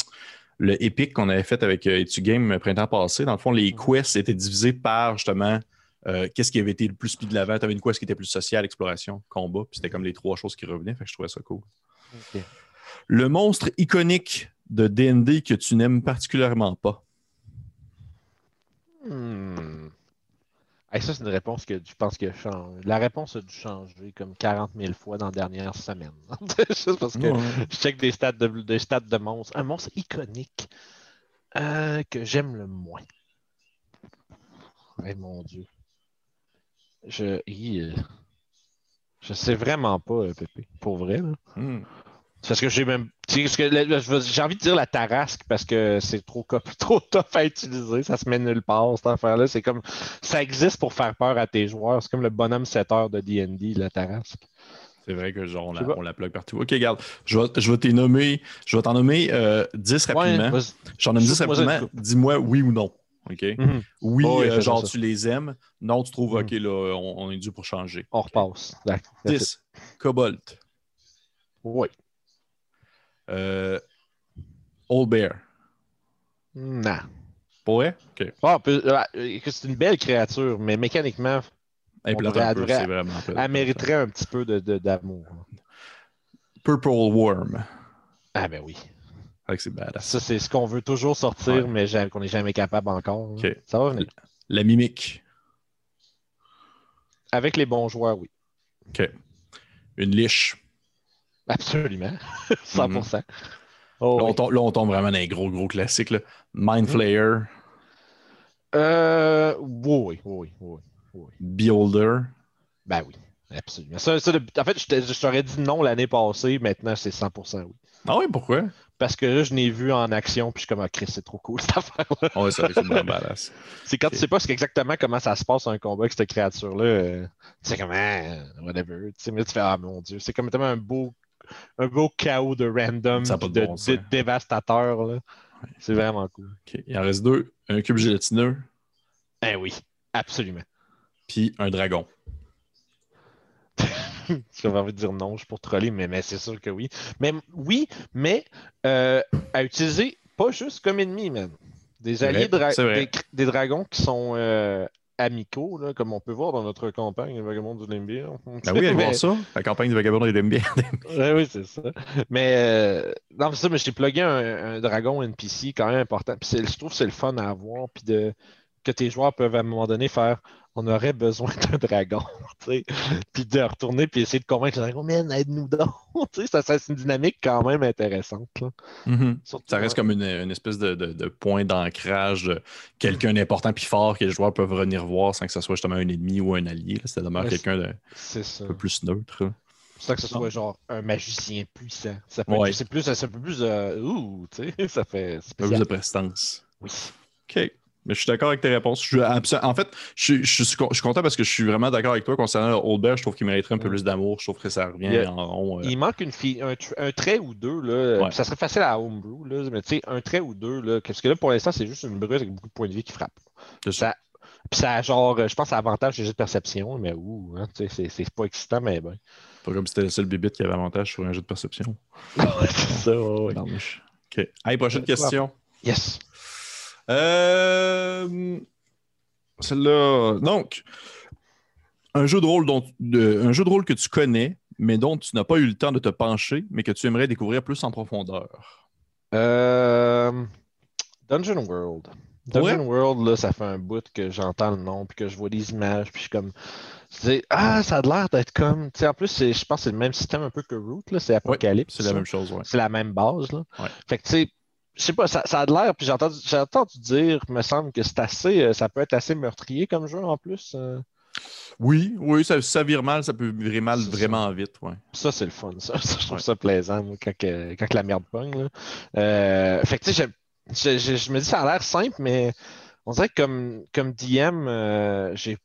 le Epic qu'on avait fait avec euh, Etu Game euh, printemps passé. Dans le fond, les quests étaient divisés par justement euh, qu'est-ce qui avait été le plus mis de l'avant. Tu avais une quest qui était plus sociale, exploration, combat, puis c'était comme les trois choses qui revenaient. Fait que je trouvais ça cool. Le monstre iconique de DND que tu n'aimes particulièrement pas. Hmm. Hey, ça, c'est une réponse que je pense que change. La réponse a dû changer comme 40 000 fois dans la dernière semaine. Juste parce que je check des stats de, des stats de monstres. Un monstre iconique euh, que j'aime le moins. Eh mon Dieu. Je. euh, Je sais vraiment pas, euh, Pépé. Pour vrai, là. Hmm. C'est Parce que j'ai même. J'ai envie de dire la tarasque parce que c'est trop, trop tough à utiliser. Ça se met nulle part, cette affaire-là. C'est comme. Ça existe pour faire peur à tes joueurs. C'est comme le bonhomme 7 heures de DD, la tarasque. C'est vrai que genre, on la, on la plug partout. OK, regarde, je vais, je vais t'y nommer, je vais t'en nommer euh, 10 rapidement. vas-y. J'en nomme 10 Shoot-moi ça une rapidement. Dis-moi oui ou non. OK? Mhm. Oui, Oh, oui, euh, genre ça. tu les aimes. Non, tu trouves Mhm. OK, là, on, on est dû pour changer. On repasse. D'accord. 10. Cobalt. Oui. Euh, Old Bear. Non. Vrai? OK. Ah, ah, euh, c'est une belle créature, mais mécaniquement, Elle On un peu, vraiment mériterait un petit peu de- de- d'amour. Purple Worm. ah, ben oui. Que c'est badass. Ça, c'est ce qu'on veut toujours sortir, Ouais. mais qu'on n'est jamais capable encore. Ça va venir. La mimique. Avec les bons joueurs, oui. OK. Une liche. Absolument. 100%. Oh, Là, on oui. tombe, là, on tombe vraiment dans les gros, gros classiques. Là. Mind Flayer. Euh, oui, oui, oui, oui, oui. Beholder. Ben oui, absolument. Ça, ça, en fait, je te- je t'aurais dit non l'année passée, maintenant c'est 100% oui. Ah oui, pourquoi? Parce que là, je n'ai vu en action, puis je suis comme, ah, Chris, c'est trop cool cette affaire-là. Ah ouais, c'est vraiment badass. C'est quand tu sais pas ce exactement comment ça se passe un combat avec cette créature-là, euh, tu sais comment, euh, whatever. Tu sais, mais tu fais, ah mon Dieu, c'est comme tellement un beau, un beau chaos de random, de de, bon sens. de- dévastateur. là. C'est vraiment cool. Il en reste deux. Un cube gélatineux, Eh oui, absolument. puis un dragon. J'avais envie de dire non, je suis pour troller, mais, mais c'est sûr que oui. Mais oui, mais euh, à utiliser pas juste comme ennemi, man. Des alliés, dra- des dragons qui sont euh, amicaux, là, comme on peut voir dans notre campagne, le Vagabond du Limbir. Ben oui, allez voir ça. La campagne du vagabond et bien. Ouais, oui, c'est ça. Mais euh, non, ça, mais j'ai plugué un, un dragon NPC quand même important. Puis je trouve que c'est le fun à avoir. Puis de, que tes joueurs peuvent à un moment donné faire on aurait besoin d'un dragon. tu sais. puis de retourner puis essayer de convaincre le dragon, man, aide-nous donc. Tu sais, ça, ça, c'est une dynamique quand même intéressante. là. Surtout, Ça reste ouais. comme une, une espèce de, de- de point d'ancrage de quelqu'un d'important puis fort que les joueurs peuvent venir voir sans que ce soit justement un ennemi ou un allié. Ça demeure Ouais, quelqu'un de C'est ça. un peu plus neutre. C'est ça que ce soit genre un magicien puissant. Ça peut Ouais. c'est plus, c'est un peu plus. euh, ouh, tu sais, ça fait Un peu plus de prestance. Oui. OK. Mais je suis d'accord avec tes réponses. Je en fait, je, suis- je suis, con- je suis content parce que je suis vraiment d'accord avec toi concernant Old Bear. Je trouve qu'il mériterait un peu Mm. plus d'amour. Je trouve que ça revient Il a- en rond. euh. Il manque une fille, un, tr- un trait ou deux, là. Ouais. Ça serait facile à homebrew, là, mais tu sais, un trait ou deux, là. Parce que là, pour l'instant, c'est juste une brute avec beaucoup de points de vie qui frappe. C'est ça. Ça, puis ça genre, euh, je pense, à avantage les jeux de perception, mais ouh, hein, tu sais, c'est- pas excitant, mais ben. Pas comme si c'était le seul bibite qui avait avantage sur un jeu de perception. c'est ça. OK. Allez, prochaine question. Yes. Euh, Celle-là. Donc, un jeu de rôle dont, de- un jeu de rôle que tu connais, mais dont tu n'as pas eu le temps de te pencher, mais que tu aimerais découvrir plus en profondeur. Euh, Dungeon World. Dungeon World, là, ça fait un bout que j'entends le nom, puis que je vois des images, puis je suis comme. je ah, ça a l'air d'être comme. Tu sais, en plus, je pense que c'est le même système un peu que Root, là, c'est Apocalypse. C'est la même chose, ouais. C'est la même base, là. Ouais. Fait que, tu sais, je sais pas, ça, ça a de l'air, puis j'ai entendu, entendu dire, me semble que c'est assez. euh, Ça peut être assez meurtrier comme jeu en plus. euh. Oui, oui, ça, ça vire mal, ça peut virer mal ça. vraiment vite, ouais. Ça, c'est le fun, ça. Ça, je trouve Ouais. ça plaisant, moi, quand, que- quand que la merde pogne. Euh, fait que, tu sais, je, je- je- je me dis, ça a l'air simple, mais on dirait que comme, comme DM, euh, j'ai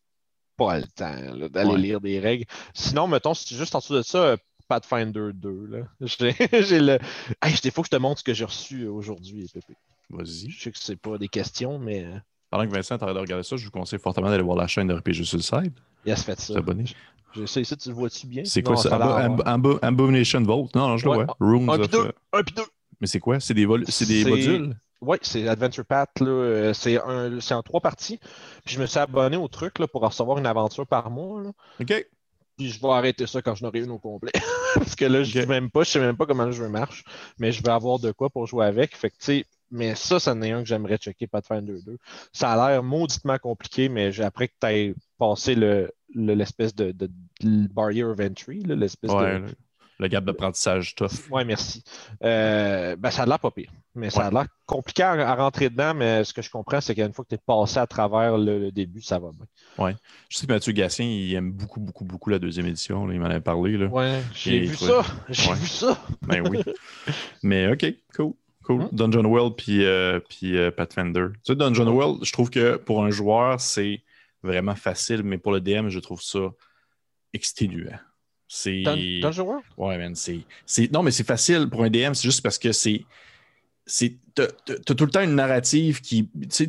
pas le temps d'aller Ouais. lire des règles. Sinon, mettons, si juste en dessous de ça, Pathfinder 2, là. J'ai j'ai le. Hey, il faut que je te montre ce que j'ai reçu aujourd'hui, Pépé. Vas-y. Je sais que c'est pas des questions, mais euh, Pendant que Vincent t'arrête de regarder ça, je vous conseille fortement d'aller voir la chaîne de RPG Suicide. yes, faites ça. S'abonner. Je sais, ça, tu le vois-tu bien? C'est quoi Non, ça? Abo- Abomination Vault? Non, non, je Ouais. le vois. Rooms Un of, pis deux. euh, Un deux. Mais c'est quoi? C'est des, vol- c'est des C'est- modules? Oui, c'est Adventure Path. là, euh, C'est un, c'est en trois parties. Puis je me suis abonné au truc là, pour recevoir une aventure par mois. là. OK. Puis je vais arrêter ça quand je n'aurai une au complet. Parce que là, je sais même pas, je sais même pas comment le jeu marche. Mais je vais avoir de quoi pour jouer avec. Fait que tu sais, mais ça, c'en est un que j'aimerais checker Pathfinder 2. Ça a l'air mauditement compliqué, mais après que tu aies passé le, le- l'espèce de, de, de barrier of entry, l'espèce Ouais, de. Le, gap d'apprentissage tough. Ouais, merci. Euh, ben, ça a l'air pas pire. Mais ça Ouais. a l'air compliqué à, à rentrer dedans, mais ce que je comprends, c'est qu'une fois que tu es passé à travers le, le début, ça va bien. Je sais que Mathieu Gatien, il aime beaucoup, beaucoup, beaucoup la deuxième édition. là. il m'en avait parlé. Ouais, j'ai vu toi? ça. J'ai Ouais. vu ça. Ben oui. Mais OK, cool. Cool. Hmm. Dungeon World puis, euh, puis euh, Pathfinder. Tu sais, Dungeon World, je trouve que pour un joueur, c'est vraiment facile, mais pour le DM, je trouve ça exténuant. C'est. World? Ouais, man, c'est. Non, mais c'est facile pour un DM, c'est juste parce que c'est. c'est T'as tout le temps une narrative qui. tu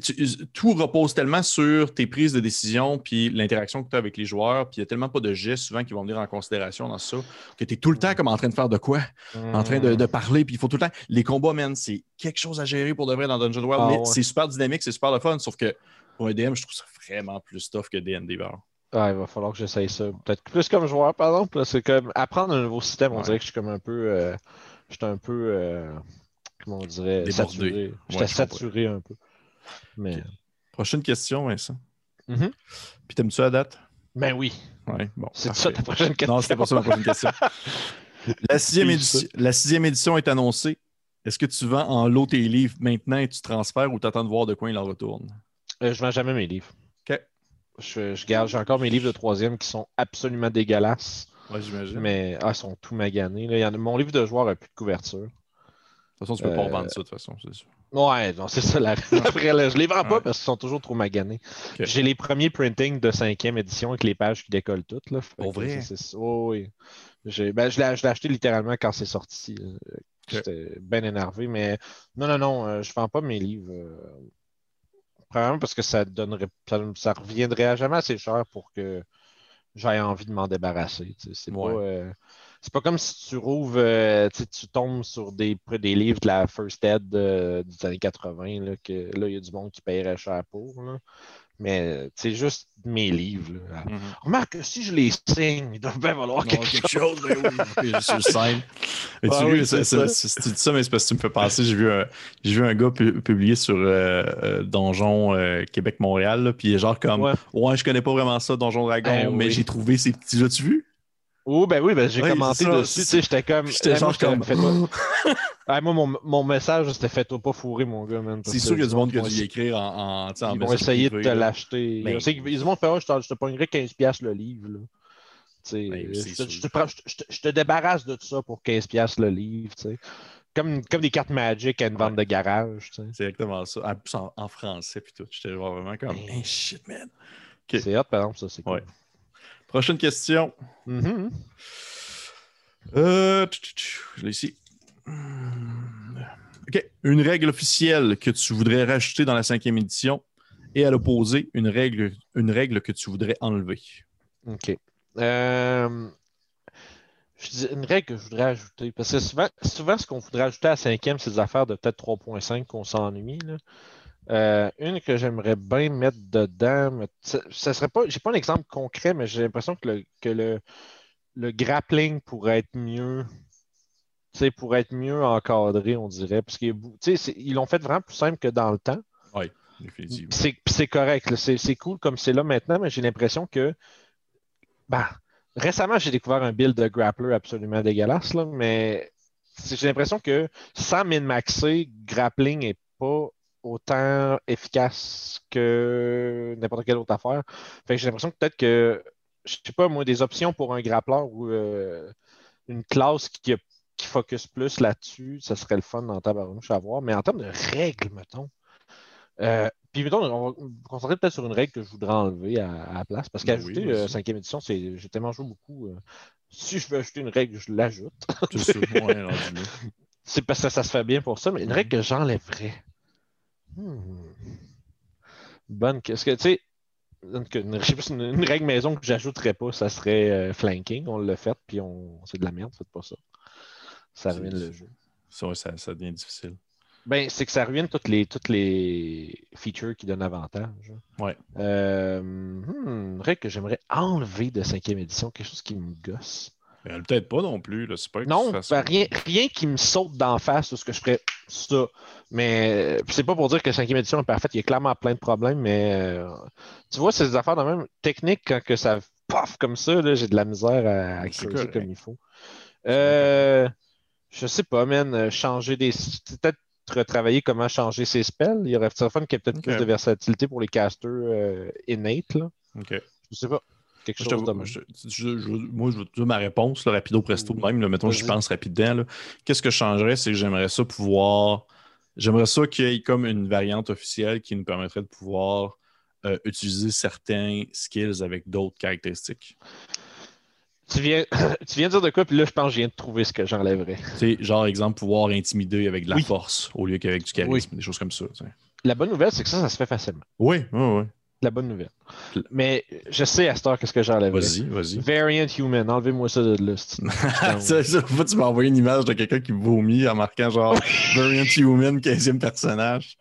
tout repose tellement sur tes prises de décision puis l'interaction que tu as avec les joueurs, puis il n'y a tellement pas de gestes souvent qui vont venir en considération dans ça, que tu es tout le temps comme en train de faire de quoi? En train Hmm. de, de parler, puis il faut tout le temps. Les combats, man, c'est quelque chose à gérer pour de vrai dans Dungeon World, Ah mais ouais. c'est super dynamique, c'est super le fun, sauf que pour un DM, je trouve ça vraiment plus tough que D&D. genre. Il va falloir que j'essaye ça. Peut-être plus comme joueur, par exemple. C'est comme apprendre un nouveau système. On Ouais. dirait que je suis comme un peu. euh, je suis un peu. euh, comment on dirait Débordé. Saturé. J'étais saturé un peu. Mais. Prochaine question, Vincent. Mhm. Puis t'aimes-tu la date? Ben oui. Ouais, bon. C'est ça ta prochaine question. Non, c'était pas ça ma prochaine question. La sixième, édition, la sixième édition est annoncée. Est-ce que tu vends en lot tes livres maintenant et tu transfères ou tu attends de voir de quoi il en retourne? Euh, je vends jamais mes livres. Je, je garde, j'ai encore mes livres de troisième qui sont absolument dégueulasses, Ouais, j'imagine. mais ah, ils sont tout maganés. là. Il y en a, mon livre de joueur n'a plus de couverture. De toute façon, tu peux pas Euh, revendre ça, de toute façon, c'est sûr. Ouais, non, c'est ça. La... Après, là, je les vends pas Ouais. parce qu'ils sont toujours trop maganés. J'ai les premiers printings de cinquième édition avec les pages qui décollent toutes. Là. Pour vrai? c'est- c'est- oh, oui. J'ai- ben, je l'ai je l'ai acheté littéralement quand c'est sorti. là. J'étais bien énervé, mais non, non, non, euh, je vends pas mes livres. euh, Parce que ça donnerait ça, ça reviendrait à jamais assez cher pour que j'aie envie de m'en débarrasser. C'est Ouais. pas, euh, pas comme si tu rouvres, euh, tu tombes sur des, des livres de la First Aid euh, des années 80, là, que là, il y a du monde qui paierait cher pour. là. Mais c'est juste mes livres. là. Mhm. Remarque que si je les signe, ils doivent bien valoir quelque, quelque chose. chose, ben oui. Je suis simple. Mais tu Ah vois, oui, ça- c'est ça- tu dis ça, mais c'est parce que tu me fais penser. J'ai vu vu un gars pu- publier sur euh, euh, Donjon euh, Québec-Montréal, puis il est genre comme Ouais. Ouais, je connais pas vraiment ça, Donjon Dragon, Eh mais oui. j'ai trouvé ces petits. L'as-tu vu? Oh, ben oui, ben, j'ai Oui, commenté dessus. c'est tu sais, J'étais comme. J'étais moi, genre comme. Ah, moi, mon, mon message, c'était fais-toi pas fourrer, mon gars, man. C'est sûr qu'il y a du monde qui a vont dû écrire en, en, Ils vont essayer de te l'acheter. Il y a du monde qui fait, Ah, je te- pognerais 15$ le livre. Là. Ben, je, te- sûr. je te prends- je te- je te- je te débarrasse de tout ça pour 15$ le livre. Comme, comme des cartes Magic à une vente de garage. C'est exactement ça. En plus, en, en français, puis tout. J'étais vraiment comme Ben- Hey, shit, man. Ok. C'est hot, par exemple, ça, c'est cool. Ouais. Prochaine question. Mhm. Euh, tch, tch, tch, je l'ai ici. OK. Une règle officielle que tu voudrais rajouter dans la cinquième édition et à l'opposé, une règle, une règle que tu voudrais enlever. OK. Euh, Je dis une règle que je voudrais ajouter. Parce que souvent, souvent ce qu'on voudrait ajouter à la cinquième, c'est des affaires de peut-être 3.5 qu'on s'ennuie. Euh, une que j'aimerais bien mettre dedans, mais ça, serait pas. J'ai pas un exemple concret, mais j'ai l'impression que le, que le, le grappling pourrait être mieux. pourrait être mieux encadré, on dirait. Parce qu'ils ils l'ont fait vraiment plus simple que dans le temps. Définitivement. C'est correct. C'est cool comme c'est là maintenant, mais j'ai l'impression que. Ben, récemment, j'ai découvert un build de grappler absolument dégueulasse, là, mais j'ai l'impression que sans min-maxer, grappling n'est pas autant efficace que n'importe quelle autre affaire. Fait que j'ai l'impression que peut-être que, je sais pas, moi, des options pour un grappleur ou euh, une classe qui, qui focus plus là-dessus, ça serait le fun dans Tabarnouche à voir. Mais en termes de règles, mettons. euh, puis, mettons, on va me concentrer peut-être sur une règle que je voudrais enlever à, à la place. Parce Ben qu'ajouter oui, euh, vas-y. cinquième édition, c'est, j'ai tellement joué beaucoup. si je veux ajouter une règle, je l'ajoute. C'est parce que ça se fait bien pour ça, mais une Mhm. règle que j'enlèverais. Hmm. Bonne. Qu'est-ce que, tu sais, une, une- je sais pas, si une, une règle maison que j'ajouterais pas, ça serait euh, flanking. On l'a fait, puis on, c'est de la merde, faites pas ça. Ça ruine le jeu. Ça, ça, ça devient difficile. Ben, c'est que ça ruine toutes les, toutes les features qui donnent avantage. Ouais. Euh, hmm, une règle que j'aimerais enlever de cinquième édition, quelque chose qui me gosse. Elle, Peut-être pas non plus. Là. C'est pas que Non, ben, rien, rien qui me saute d'en face ou ce que je ferais ça. Mais euh, c'est pas pour dire que la cinquième édition est parfaite, il y a clairement plein de problèmes, mais euh, tu vois, c'est des affaires de même technique quand que ça paf comme ça, là, j'ai de la misère à, à creuser comme il faut. Euh, je sais pas, man, changer des. Peut-être retravailler comment changer ses spells. Il y aurait peut-être fun qu'il y ait peut-être plus de versatilité pour les casters euh, innate, là. OK. Je sais pas. Quelque chose de même. je- je- je- moi, je te dire ma réponse, là, rapido presto, Oui. même. Là, mettons, je pense rapidement. Qu'est-ce que je changerais, c'est que j'aimerais ça pouvoir. J'aimerais ça qu'il y ait comme une variante officielle qui nous permettrait de pouvoir euh, utiliser certains skills avec d'autres caractéristiques. Tu viens, tu viens de dire de quoi, puis là, je pense que je viens de trouver ce que j'enlèverais. Tu sais, genre, exemple, pouvoir intimider avec de la Oui. force au lieu qu'avec du charisme, des choses comme ça. La bonne nouvelle, c'est que ça, ça se fait facilement. Oui, oui, oui. La bonne nouvelle. Mais je sais à cette heure qu'est-ce que j'enlèverais. Vas-y, vas-y. Variant Human, enlevez-moi ça de là. ça, ça, tu m'as envoyé une image de quelqu'un qui vomit en marquant genre Variant Human, 15e personnage.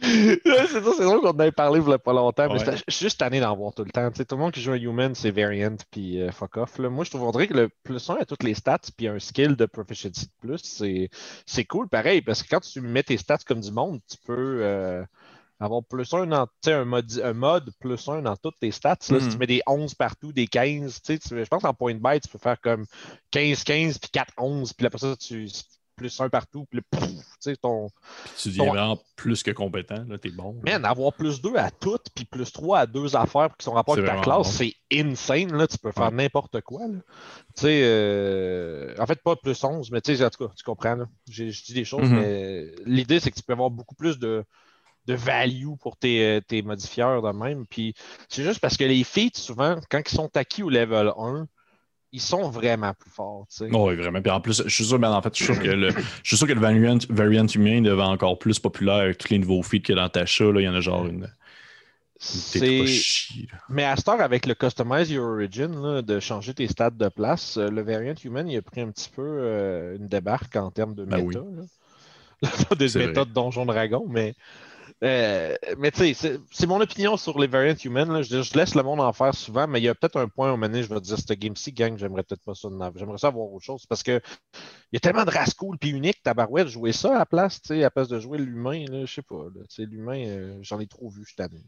C'est ça, c'est drôle qu'on en avait parlé il y a pas longtemps, mais Ouais. je suis juste tanné d'en voir tout le temps. Tout le monde qui joue un Human, c'est Variant puis euh, fuck off. là. Moi, je trouverais que le plus 1 à toutes les stats puis un skill de proficiency de plus, c'est c'est cool pareil, parce que quand tu mets tes stats comme du monde, tu peux euh, avoir plus 1 dans un mode, un mode plus 1 dans toutes tes stats. Là, Si Mhm. tu mets des 11 partout, des 15, tu je pense qu'en point by, tu peux faire comme 15-15 puis 4-11, puis après ça, tu plus 1 partout, puis pouf, tu sais, ton. Puis tu deviens Ton- vraiment plus que compétent. Là, t'es bon. là. Man, avoir plus 2 à toutes, puis plus 3 à deux affaires qui sont rapport avec ta classe, bon. c'est insane. Là. Tu peux faire Ouais. n'importe quoi. là. Tu sais, euh, en fait, pas plus 11, mais tu sais, en tout cas, tu comprends. là. J'ai- Je dis des choses, Mhm. mais l'idée, c'est que tu peux avoir beaucoup plus de, de value pour tes, euh, tes modifieurs de même. Puis c'est juste parce que les feats, souvent, quand ils sont acquis au level 1, ils sont vraiment plus forts. tu sais. Oh, oui, vraiment. Puis en plus, je suis sûr, ben, en fait, je suis sûr que le, je suis sûr que le variant, variant humain devient encore plus populaire avec tous les nouveaux feats que dans Tasha. Là, il y en a genre une. C'est-. Mais à cette heure, avec le Customize Your Origin, là, de changer tes stats de place, euh, le Variant Human, il a pris un petit peu euh, une débarque en termes de Ben méta. là. Des C'est méta de Donjon Dragon, mais. Euh, mais tu sais, c'est- mon opinion sur les Variant Human. là. Je, je laisse le monde en faire souvent, mais il y a peut-être un point moment donné, je vais te dire, cette game-ci, gang, j'aimerais peut-être pas ça. de nav- J'aimerais ça avoir autre chose parce que il y a tellement de races cool puis uniques, tabarouette, jouer ça à la place, tu sais, à la place de jouer l'humain, je sais pas. là. Tu sais, L'humain, euh, j'en ai trop vu cette année.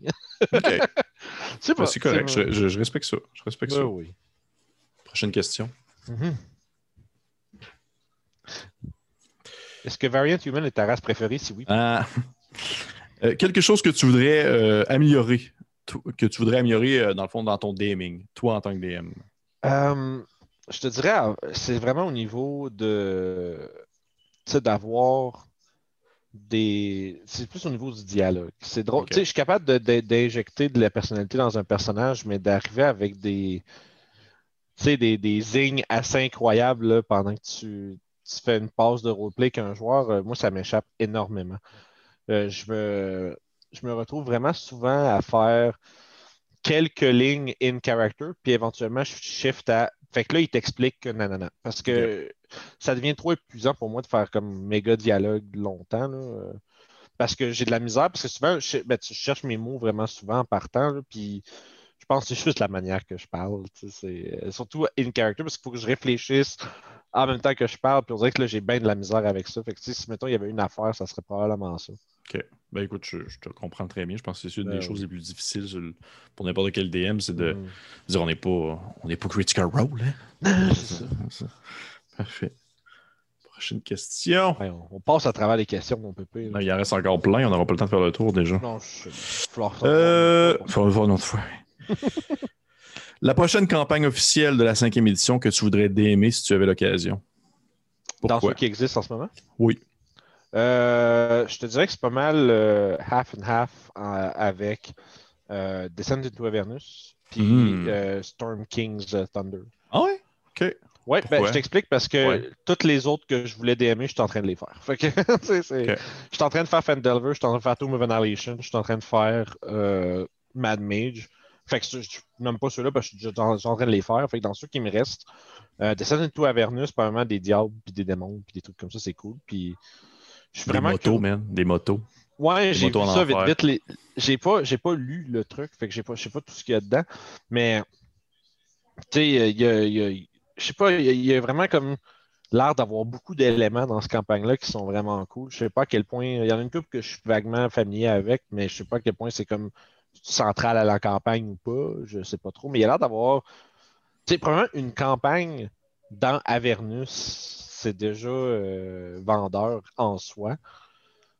OK. c'est Ben, c'est correct. Je, je- je respecte ça. Je respecte Ben ça. oui. Prochaine question. Mhm. Est-ce que Variant Human est ta race préférée? Si oui. Ah. Euh, quelque chose que tu voudrais euh, améliorer. Que tu voudrais améliorer, euh, dans le fond, dans ton DMing. Toi, en tant que DM. Je te dirais, c'est vraiment au niveau de. Tu sais, d'avoir des. C'est plus au niveau du dialogue. C'est drôle. Ok. Tu sais, je suis capable de- de- d'injecter de la personnalité dans un personnage, mais d'arriver avec des. Tu sais, des, des zignes assez incroyables là, pendant que tu, tu fais une passe de roleplay qu'un joueur, euh, moi, ça m'échappe énormément. Euh, je, me, je me retrouve vraiment souvent à faire quelques lignes in character, puis éventuellement, je shift à Fait que là, il t'explique que nanana. Parce que ça devient trop épuisant pour moi de faire comme méga dialogue longtemps. là, euh, parce que j'ai de la misère. Parce que souvent, je, ben, tu cherches mes mots vraiment souvent en partant. là, puis je pense que c'est juste la manière que je parle. c'est- euh, surtout in character, parce qu'il faut que je réfléchisse en même temps que je parle. Puis on dirait que là, j'ai bien de la misère avec ça. Fait que si mettons, il y avait une affaire, ça serait probablement ça. Ben écoute, je, je te comprends très bien. Je pense que c'est une Ben des choses oui. les plus difficiles sur le- pour n'importe quel DM, c'est de Mm. dire on n'est pas, on n'est pas Critical Role. Hein? C'est ça. Ça. Parfait. Prochaine question. Ouais, on, on passe à travers les questions, mon pépé. Non, il en reste encore plein, on n'aura pas le temps de faire le tour déjà. Non, je. Euh, faut le voir une autre fois. La prochaine campagne officielle de la cinquième édition que tu voudrais DMer si tu avais l'occasion. Dans ceux qui existent en ce moment? Oui. Euh, je te dirais que c'est pas mal euh, half and half euh, avec euh, Descent into Avernus puis Mm. euh, Storm King's Thunder. Ah ouais? OK. Ouais, ben, je t'explique parce que Ouais. toutes les autres que je voulais DMer, je suis en train de les faire. Fait que. Je suis en train de faire Fandelver, je suis en train de faire Tomb of Annihilation, je suis en train de faire Mad Mage. Fait que je nomme pas ceux-là parce que je suis en, train de les faire. Fait que dans ceux qui me restent, Descent into Avernus, probablement des diables, puis des démons, puis des trucs comme ça, c'est cool. Puis je suis Des vraiment motos, curieux. man. Des motos. Ouais, Des j'ai vu en ça vite enfer. vite. les- J'ai pas, j'ai pas lu le truc, fait que j'ai pas, je sais pas tout ce qu'il y a dedans. Mais tu sais, il y a, il y a- je sais pas, il y a, il y a vraiment comme l'air d'avoir beaucoup d'éléments dans cette campagne-là qui sont vraiment cool. Je sais pas à quel point. Il y en a une couple que je suis vaguement familier avec, mais je sais pas à quel point c'est comme central à la campagne ou pas. Je sais pas trop. Mais il y a l'air d'avoir. Tu sais, probablement une campagne dans Avernus, c'est déjà euh, vendeur en soi.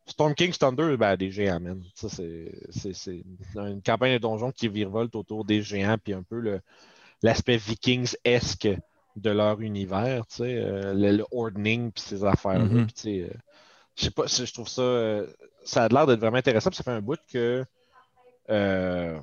Storm King's Thunder, ben, des géants, man. Ça, c'est, une campagne de donjon qui virevolte autour des géants, puis un peu l'aspect vikings-esque de leur univers, tu sais, euh, le, le ordning, puis ces affaires-là. Mhm. Tu sais, euh, je sais pas, je trouve ça, ça a l'air d'être vraiment intéressant, puis ça fait un bout que, euh,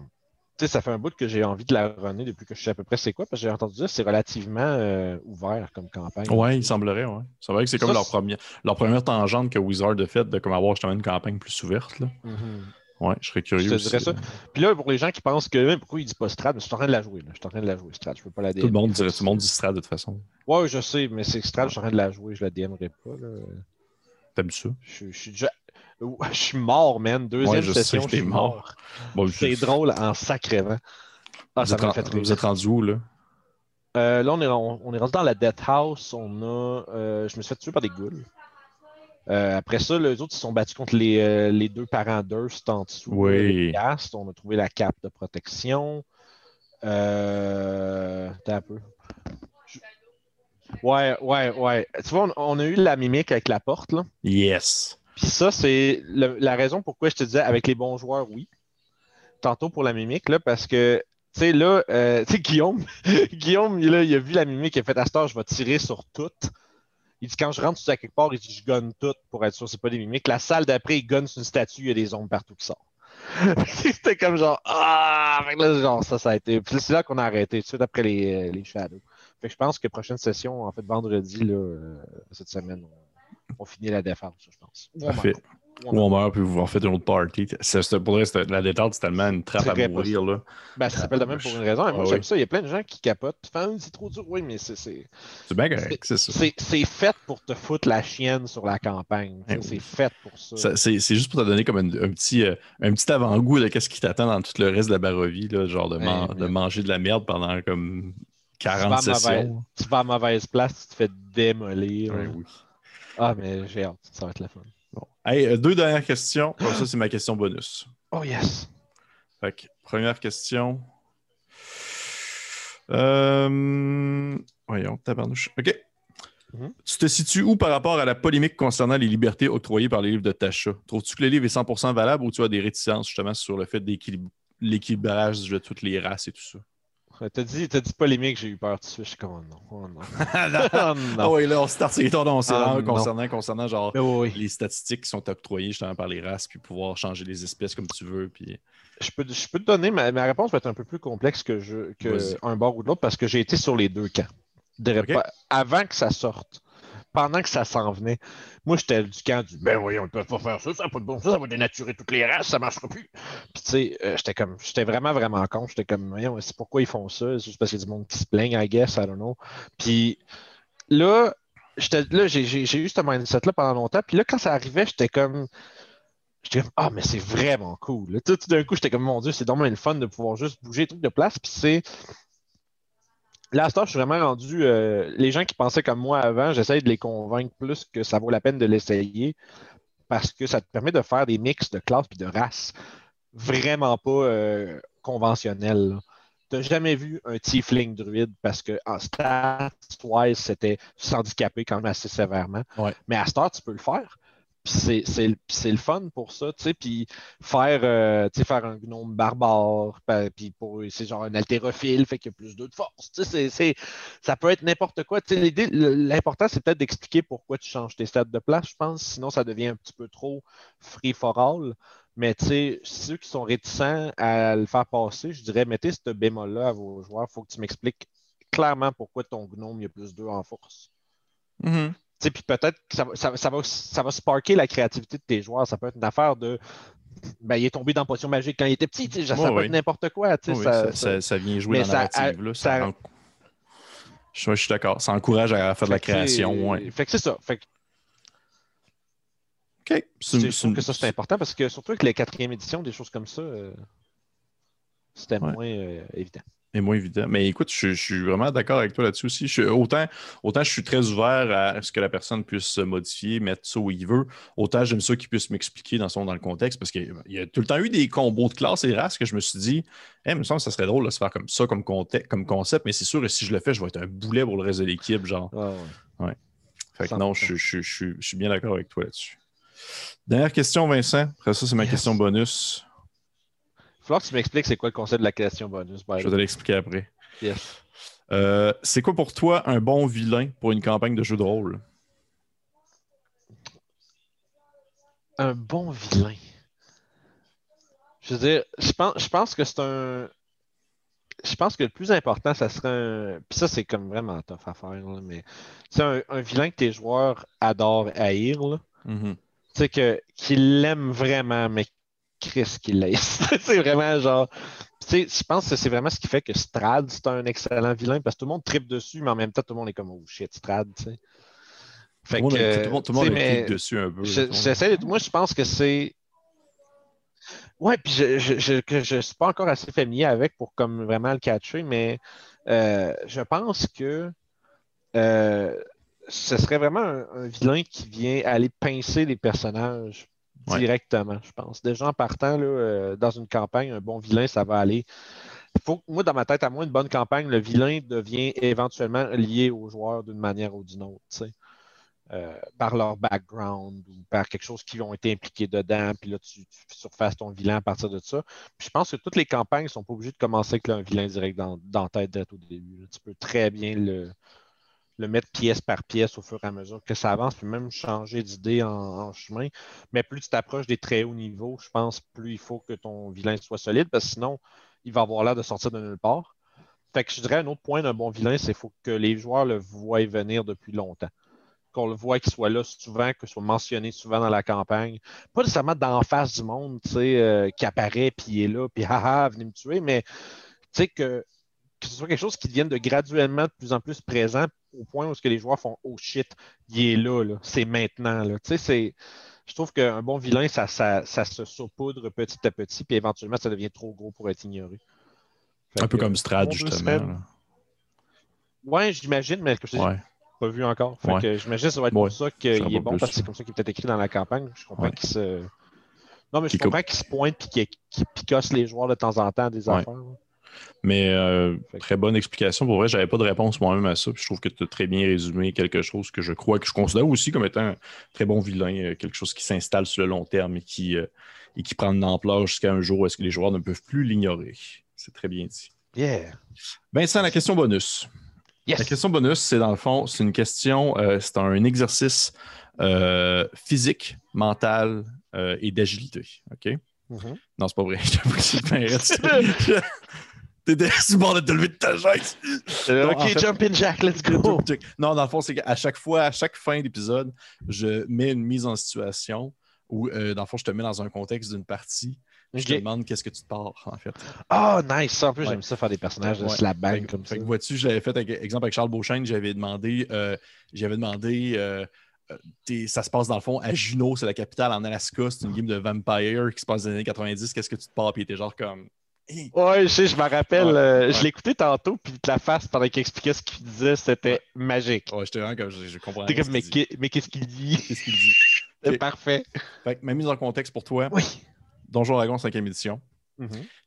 sais, ça fait un bout que j'ai envie de la runner depuis que je sais à peu près c'est quoi, parce que j'ai entendu dire que c'est relativement euh, ouvert comme campagne. Ouais, il semblerait, ouais. C'est vrai que c'est comme leur première, leur première tangente que Wizard a faite de comme avoir justement une campagne plus ouverte. Là. Mhm. Ouais, je serais curieux Je te aussi. dirais ça. Puis là, pour les gens qui pensent que pourquoi il dit pas Strad, mais je suis en train de la jouer. Là. Je suis en train de la jouer, Strad. Je peux pas la DM. Tout le monde dirait, tout le monde dit Strad de toute façon. Ouais, je sais, mais c'est Strad, je suis en train de la jouer, je la DMerai pas. T'aimes ça? Je, je suis déjà. Je suis mort, man. Deuxième Ouais, je sais session, que je suis mort. mort. Bon, C'est je- drôle en sacrément. Ah, vous, ça êtes fait rire. vous êtes rendu où, là? Euh, là, on est, on, on est rendu dans la Death House. On a, euh, je me suis fait tuer par des ghouls. Euh, après ça, les autres, ils se sont battus contre les, les deux parents d'Urst en dessous. Oui. On a trouvé la cape de protection. Euh... Attends un peu. Je- Ouais, ouais, ouais. Tu vois, on, on a eu la mimique avec la porte, là. Yes! Puis ça, c'est la raison pourquoi je te disais avec les bons joueurs, oui. Tantôt pour la mimique, là, parce que, tu sais, là, euh, tu sais, Guillaume, Guillaume, il, a vu la mimique, il a fait à je vais tirer sur toutes. Il dit, quand je rentre sur quelque part, il dit, je gonne toutes pour être sûr c'est pas des mimiques. La salle d'après, il gonne sur une statue, il y a des ombres partout qui sortent. C'était comme genre, ah! Là, genre, ça, ça a été. Puis c'est là qu'on a arrêté, tout de suite après les, euh, les shadows. Fait que je pense que prochaine session, en fait, vendredi, là, euh, cette semaine, on, on finit la défense, je pense. Ou on Parfait. meurt. Ou on meurt, puis vous en faites une autre party. C'est, pour vrai, la détente, c'est tellement une trappe à mourir, là. Ben, ça s'appelle de même pour une raison. Et moi, Ah j'aime oui. ça. Il y a plein de gens qui capotent. C'est trop dur. Oui, mais c'est, c'est, C'est bien correct, c'est ça. c'est, fait pour te foutre la chienne sur la campagne. Eh c'est oui. fait pour ça. Ça, c'est, c'est juste pour te donner comme un, un petit, euh, un petit avant-goût de qu'est-ce qui t'attend dans tout le reste de la barovie, là, genre de, man- Ouais, de ouais. manger de la merde pendant comme tu, vas 40 à mauvaise, sessions. tu vas à mauvaise place, tu te fais démolir. Ouais, oui. Ah, mais j'ai hâte. Ça va être la fun. Bon. Hey, euh, deux dernières questions. Comme ça, c'est ma question bonus. Oh, yes. Fait que, première question. Euh... Voyons, tabarnouche. OK. Mhm. Tu te situes où par rapport à la polémique concernant les libertés octroyées par les livres de Tasha? Trouves-tu que le livre est 100% valable ou tu as des réticences justement sur le fait d'équilib- l'équilibrage de toutes les races et tout ça? T'as dit, t'as dit polémique, j'ai eu peur tout de suite. Je suis comme, oh non. Oh non. Ah oh non. oui, là, on start sur les tons on s'est Ah, concernant, concernant genre oui, oui. les statistiques qui sont octroyées justement par les races, puis pouvoir changer les espèces comme tu veux. Puis... Je peux, je peux te donner, ma, ma réponse va être un peu plus complexe que, je, que un bord ou de l'autre parce que j'ai été sur les deux camps. De- Ok. pas- Avant que ça sorte. Pendant que ça s'en venait, moi, j'étais du camp du ben oui, on ne peut pas faire ça, ça n'a pas de bon sens, ça va dénaturer toutes les races, ça ne marchera plus. Puis, tu sais, euh, j'étais comme, j'étais vraiment, vraiment con. J'étais comme, c'est pourquoi ils font ça? C'est juste parce qu'il y a du monde qui se plaigne, I guess, I don't know. Puis là, là, j'ai eu ce mindset-là pendant longtemps. Puis là, quand ça arrivait, j'étais comme. J'étais comme, ah, mais c'est vraiment cool. Tout, d'un coup, j'étais comme, mon Dieu, c'est vraiment le fun de pouvoir juste bouger les trucs de place. Puis c'est. Là, je suis vraiment rendu. Euh, les gens qui pensaient comme moi avant, j'essaye de les convaincre plus que ça vaut la peine de l'essayer parce que ça te permet de faire des mix de classes et de races vraiment pas euh, conventionnels. Tu n'as jamais vu un tiefling druide parce que en stats-wise, c'était s'handicaper quand même assez sévèrement. Mais à Star, tu peux le faire. C'est le fun pour ça, tu sais, puis faire, euh, un gnome barbare, puis pour c'est genre un haltérophile, fait qu'il y a plus de force, tu sais, ça peut être n'importe quoi. L'important, c'est peut-être d'expliquer pourquoi tu changes tes stats de place, je pense, sinon ça devient un petit peu trop free for all. Mais tu sais, ceux qui sont réticents à le faire passer, je dirais, mettez ce bémol-là à vos joueurs. Faut que tu m'expliques clairement pourquoi ton gnome, il y a plus 2 en force. Mm-hmm. Puis peut-être que ça, va, ça va sparker la créativité de tes joueurs. Ça peut être une affaire de. Ben, il est tombé dans potion magique quand il était petit. ça peut être n'importe quoi. ça, vient jouer dans la narrative. Là, je, suis d'accord. Ça encourage à faire de la création. Fait que c'est ça. Fait OK. Je trouve que ça, c'est important parce que surtout avec la quatrième édition, des choses comme ça, euh, c'était moins euh, évident. Et moins évident. Mais écoute, je, suis vraiment d'accord avec toi là-dessus aussi. autant, autant je suis très ouvert à ce que la personne puisse se modifier, mettre ça où il veut, autant j'aime ça qu'il puisse m'expliquer dans, son, dans le contexte parce qu'il y a tout le temps eu des combos de classes et races que je me suis dit, eh, il me semble que ça serait drôle de se faire comme ça, comme, comme concept, mais c'est sûr que si je le fais, je vais être un boulet pour le reste de l'équipe. Genre. ouais. Fait que non, je, je suis bien d'accord avec toi là-dessus. Dernière question, Vincent. Après ça, c'est ma question bonus. Falloir que tu m'expliques c'est quoi le concept de la question bonus. Je vais te l'expliquer après. Yes. Euh, c'est quoi pour toi un bon vilain pour une campagne de jeu de rôle? Un bon vilain. Je veux dire, je pense, je pense que c'est un. Je pense que le plus important, ça serait un. Puis ça, c'est comme vraiment tough à faire, mais c'est un, vilain que tes joueurs adorent haïr. Là. Mm-hmm. Tu sais, qu'il l'aime vraiment, mais Chris qu'il laisse. c'est vraiment genre. Tu sais, je pense que c'est vraiment ce qui fait que Strad, c'est un excellent vilain parce que tout le monde tripe dessus, mais en même temps, tout le monde est comme oh shit, Strad, tu sais. Fait tout, que, tout, le monde, tripe dessus un peu. J'essaie moi, je pense que c'est. Ouais, puis je je, je, je, suis pas encore assez familier avec pour comme vraiment le catcher, mais euh, je pense que euh, ce serait vraiment un, vilain qui vient aller pincer les personnages directement, je pense. Déjà en partant là, euh, dans une campagne, un bon vilain, ça va aller. Moi, dans ma tête, à moi, une bonne campagne, le vilain devient éventuellement lié aux joueurs d'une manière ou d'une autre. Euh, par leur background ou par quelque chose qui ont été impliqués dedans, puis là, tu, surfaces ton vilain à partir de ça. je pense que toutes les campagnes ne sont pas obligées de commencer avec un vilain direct dans, dans tête au début. Tu peux très bien le, le mettre pièce par pièce au fur et à mesure que ça avance, puis même changer d'idée en, chemin. Mais plus tu t'approches des très hauts niveaux, je pense, plus il faut que ton vilain soit solide, parce que sinon, il va avoir l'air de sortir de nulle part. Fait que je dirais un autre point d'un bon vilain, c'est qu'il faut que les joueurs le voient venir depuis longtemps. Qu'on le voit qu'il soit là souvent, qu'il soit mentionné souvent dans la campagne. Pas nécessairement d'en face du monde, tu sais, euh, qui apparaît, puis il est là, puis haha, venez me tuer, mais tu sais que que ce soit quelque chose qui devienne de graduellement de plus en plus présent au point où ce que les joueurs font Oh shit, il est là, c'est maintenant. Là. Tu sais, je trouve qu'un bon vilain, ça, ça, se saupoudre petit à petit, puis éventuellement, ça devient trop gros pour être ignoré. un peu comme Strad, justement. Oui, j'imagine, mais que je ouais. pas vu encore. j'imagine que ça va être pour ça qu'il est bon, parce que c'est comme ça qu'il est peut-être écrit dans la campagne. Je comprends qu'il se. Non, mais je comprends qu'il se pointe et qu'il picosse les joueurs de temps en temps des affaires. Mais euh, très bonne explication. Pour vrai, j'avais pas de réponse moi-même à ça. je trouve que tu as très bien résumé quelque chose que je crois, que je considère aussi comme étant un très bon vilain, euh, quelque chose qui s'installe sur le long terme et qui, euh, et qui prend de l'ampleur jusqu'à un jour où est-ce que les joueurs ne peuvent plus l'ignorer. C'est très bien dit. Yeah. Vincent, la question bonus. La question bonus, c'est dans le fond, c'est une question, c'est un exercice physique, mental et d'agilité. OK? Mm-hmm. Non, c'est pas vrai. T'étais sur le bord de te lever de ta chaise. Euh, ok, en fait- jumping jack, let's go. Non, dans le fond, c'est qu'à chaque fois, à chaque fin d'épisode, je mets une mise en situation où, euh, dans le fond, je te mets dans un contexte d'une partie. Je te demande qu'est-ce que tu te pars, en fait. Ah, nice. Ça, En plus, Ouais. j'aime ça faire des personnages de Ouais. slap Fait bang que- comme fait ça. que vois-tu, j'avais fait, avec- exemple, avec Charles Beauchesne, j'avais demandé, euh, j'avais demandé, euh, t'es- ça se passe dans le fond à Juneau, c'est la capitale en Alaska, c'est une game de vampire qui se passe dans les années 90, qu'est-ce que tu te pars? Puis était genre comme, Ouais, je sais, je me rappelle. Ouais, euh, ouais. Je écouté tantôt, puis la face pendant qu'il expliquait ce qu'il disait, c'était magique. ouais, j'étais vraiment comme, je, je comprends. T'es comme, mais, qu'est-ce qu'il dit? Qu'est-ce qu'il dit? C'est parfait. Fait que ma mise en contexte pour toi, Oui. Donjon Dragon 5e édition.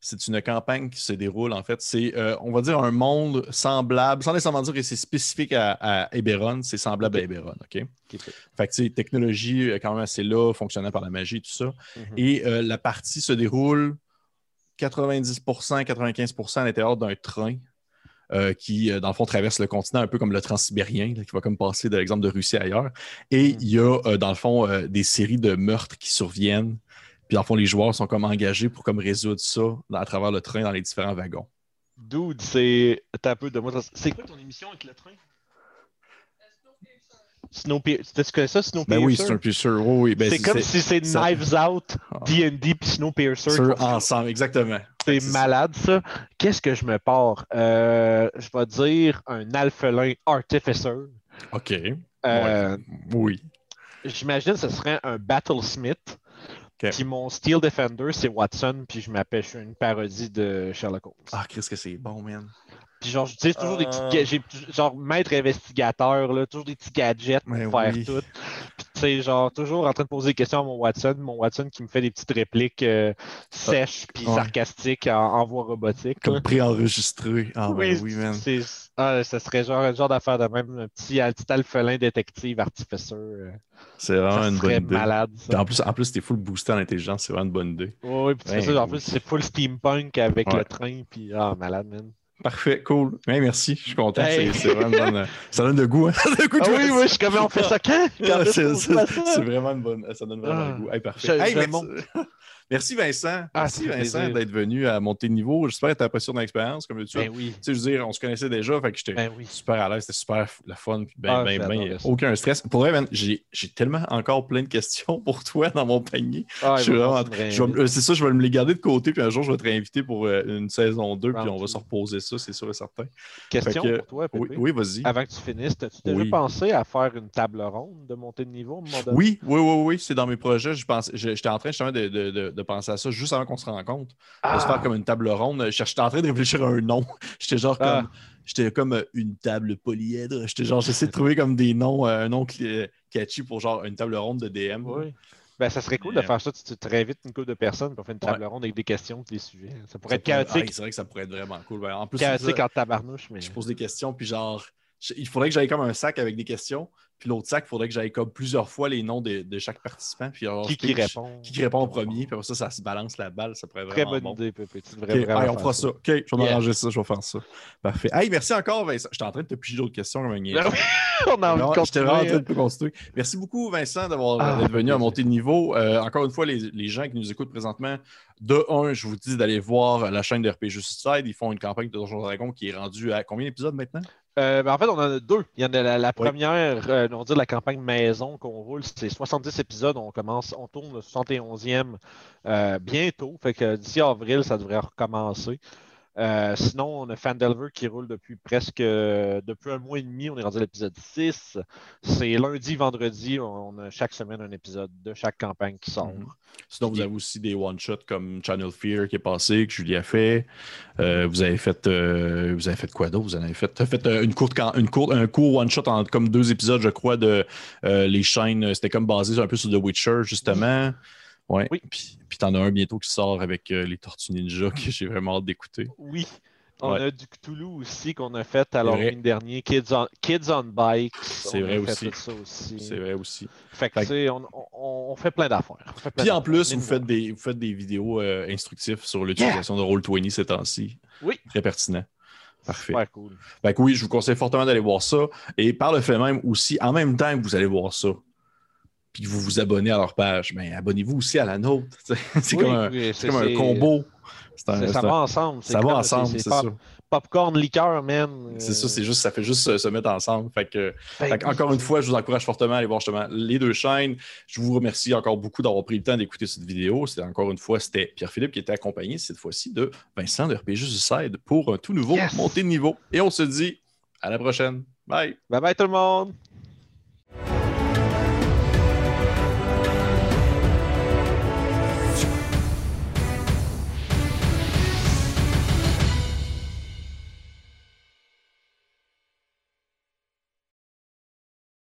C'est une campagne qui se déroule, en fait. C'est, euh, on va dire, un monde semblable, sans nécessairement dire que c'est spécifique à, à Eberron, c'est semblable à Eberron, OK? Ok. Fait que, tu sais, technologie euh, quand même assez là, fonctionnant par la magie, tout ça. Mhm. Et euh, la partie se déroule 90%, 95% à l'intérieur d'un train euh, qui, euh, dans le fond, traverse le continent un peu comme le transsibérien, là, qui va comme passer de l'exemple de Russie ailleurs. Et Mhm. il y a, euh, dans le fond, euh, des séries de meurtres qui surviennent. Puis, dans le fond, les joueurs sont comme engagés pour comme résoudre ça à travers le train dans les différents wagons. Dude, c'est. T'as un peu de moi. C'est quoi ton émission avec le train? Snowpiercer. Tu connais ça, Snowpiercer? Ben oui, c'est un peu sûr. Oui. Ben, c'est comme si c'est Knives Out, Ah. D&D puis Snowpiercer. fait. ensemble, exactement. C'est malade, ça. Qu'est-ce que je me pars? Euh, je vais dire un alphelin artificer. OK. Euh, Ouais. Oui. J'imagine que ce serait un Battlesmith. Ok. Puis mon Steel Defender, c'est Watson. Puis je m'appelle, je suis une parodie de Sherlock Holmes. Ah, Chris, que c'est bon, man. Puis genre, j'utilise toujours des petits. J'ai genre maître investigateur, là, toujours des petits gadgets pour Mais faire oui. tout. Puis tu sais, genre, toujours en train de poser des questions à mon Watson. Mon Watson qui me fait des petites répliques euh, sèches puis ouais. sarcastiques en, en voix robotique. Comme préenregistré. Ah, ben oui, man. c'est- ah, ça serait genre un genre d'affaire de même, un petit, un petit alphelin détective artificer. euh, C'est vraiment ça une bonne idée. malade. Puis Ça. en plus, en plus t'es full boosté en intelligence, c'est vraiment une bonne idée. Ouais, puis tu Ben fais ça, en oui. plus, c'est full steampunk avec Ouais. le train, puis ah, malade, man. Parfait, cool. Ouais, merci, je suis content. Hey. C'est- C'est vraiment bonne. Ça donne de goût, hein? Ça donne de goût de Ah oui, oui, je suis comme on fait ça quand? Quand Ah, est-ce C'est qu'on c'est- fait ça? c'est vraiment une bonne. Ça donne vraiment Ah. le goût. Hey, parfait. Je- Hey, je merci. merci Vincent. Ah, merci Vincent d'être venu à monter de niveau. J'espère que tu as apprécié ton expérience comme tu Ben oui, Tu sais, je veux dire, on se connaissait déjà, fait que j'étais ben oui. super à l'aise, c'était super le fun, puis ben, Ah, ben, ben, aucun stress. Pour vrai, j'ai tellement encore plein de questions pour toi dans mon panier. Ah, Je suis il va vraiment- euh, C'est ça, je vais me les garder de côté, puis un jour, je vais te réinviter pour euh, une saison 2, puis on va se reposer ça, c'est sûr et certain. Question que- pour toi, Oui, Pépé. oui vas-y. Avant que tu finisses, as-tu déjà Oui. pensé à faire une table ronde de montée de niveau à un moment donné? Oui, oui, oui, oui, c'est dans mes projets. Je pense, je- j'étais en train justement de, de- de- de penser à ça juste avant qu'on se rencontre. De se Ah, faire comme une table ronde. Je cherchais- J'étais en train de réfléchir à un nom. J'étais genre Ah. comme. J'étais comme euh, une table polyèdre. J'étais genre, j'essaie de trouver comme des noms, euh, un nom cli- catchy pour genre une table ronde de DM. oui. Ben, ça serait cool de faire ça. Tu, tu te réinvites une couple de personnes pour faire une table ronde avec des questions des sujets. Ça pourrait Ça être pourrait- chaotique, ah, c'est vrai que ça pourrait être vraiment cool. Ben, en plus, chaotique ça, en tabarnouche, mais. je pose des questions, puis genre, il faudrait que j'aille comme un sac avec des questions. Puis l'autre sac, il faudrait que j'aille comme plusieurs fois les noms de, de chaque participant. Puis alors, Qui qui répond? Qui qui répond en premier. Puis après ça, ça se balance la balle. Ça pourrait Très bonne bon. idée, Pépé. Tu devrais Ok, vraiment hey, on fera ça. OK, je vais Yeah. m'arranger ça, je vais faire ça. Parfait. Hey, merci encore, Vincent. J'étais en train de te piger d'autres questions comme. Ben on a envie de J'étais vraiment en train de continuer. Merci beaucoup, Vincent, d'avoir Ah, d'être venu à monter de niveau. Euh, encore une fois, les, les gens qui nous écoutent présentement, de un, je vous dis d'aller voir la chaîne de RPG Suicide. Ils font une campagne de Donjons Dragon qui est rendue à combien d'épisodes maintenant? Euh, ben, en fait, on en a deux. Il y en a la, la Oui. première, euh, on dire la campagne maison qu'on roule, c'est 70 épisodes. On commence, on tourne le 71e euh, bientôt. Fait que d'ici avril, ça devrait recommencer. Euh, sinon, on a Fandelver qui roule depuis presque depuis un mois et demi. On est rendu à l'épisode 6. C'est lundi, vendredi. On a chaque semaine un épisode de chaque campagne qui sort. Mhm. Sinon, vous avez aussi des one-shots comme Channel Fear qui est passé, que Julie a fait. Euh, vous avez fait euh, vous avez fait quoi d'autre? Vous en avez fait, euh, une courte, une courte, un court one-shot en comme deux épisodes, je crois, de euh, les chaînes. C'était comme basé un peu sur The Witcher, justement. Ouais. Oui. Puis, puis t'en as un bientôt qui sort avec euh, les Tortues Ninja que j'ai vraiment hâte d'écouter. Oui. On Ouais. a du Cthulhu aussi qu'on a fait à l'Halloween dernier. Kids on, Kids on Bikes. C'est vrai aussi. C'est vrai aussi. Fait que, Fait tu sais, on, on- on fait plein d'affaires. Puis en plus, vous faites, des, vous faites des vidéos euh, instructives sur l'utilisation de Roll20 ces temps-ci. Oui. Très pertinent. Parfait. Super cool. Fait que oui, je vous conseille fortement d'aller voir ça. Et par le fait même aussi, en même temps que vous allez voir ça, puis que vous vous abonnez à leur page, mais abonnez-vous aussi à la nôtre. C'est Oui, comme un, oui, c'est comme un c'est- combo. Un- Ça va ensemble. ça va ensemble, c'est pop- ça. Popcorn, liqueur, man. C'est ça, Euh, c'est juste, ça fait juste se, mettre ensemble. Fait que, ben, fait encore une fois, je vous encourage fortement à aller voir justement les deux chaînes. Je vous remercie encore beaucoup d'avoir pris le temps d'écouter cette vidéo. C'était encore une fois, c'était Pierre-Philippe qui était accompagné cette fois-ci de Vincent de RPG Suicide pour un tout nouveau Yes! montée de niveau. Et on se dit à la prochaine. Bye! Bye bye tout le monde.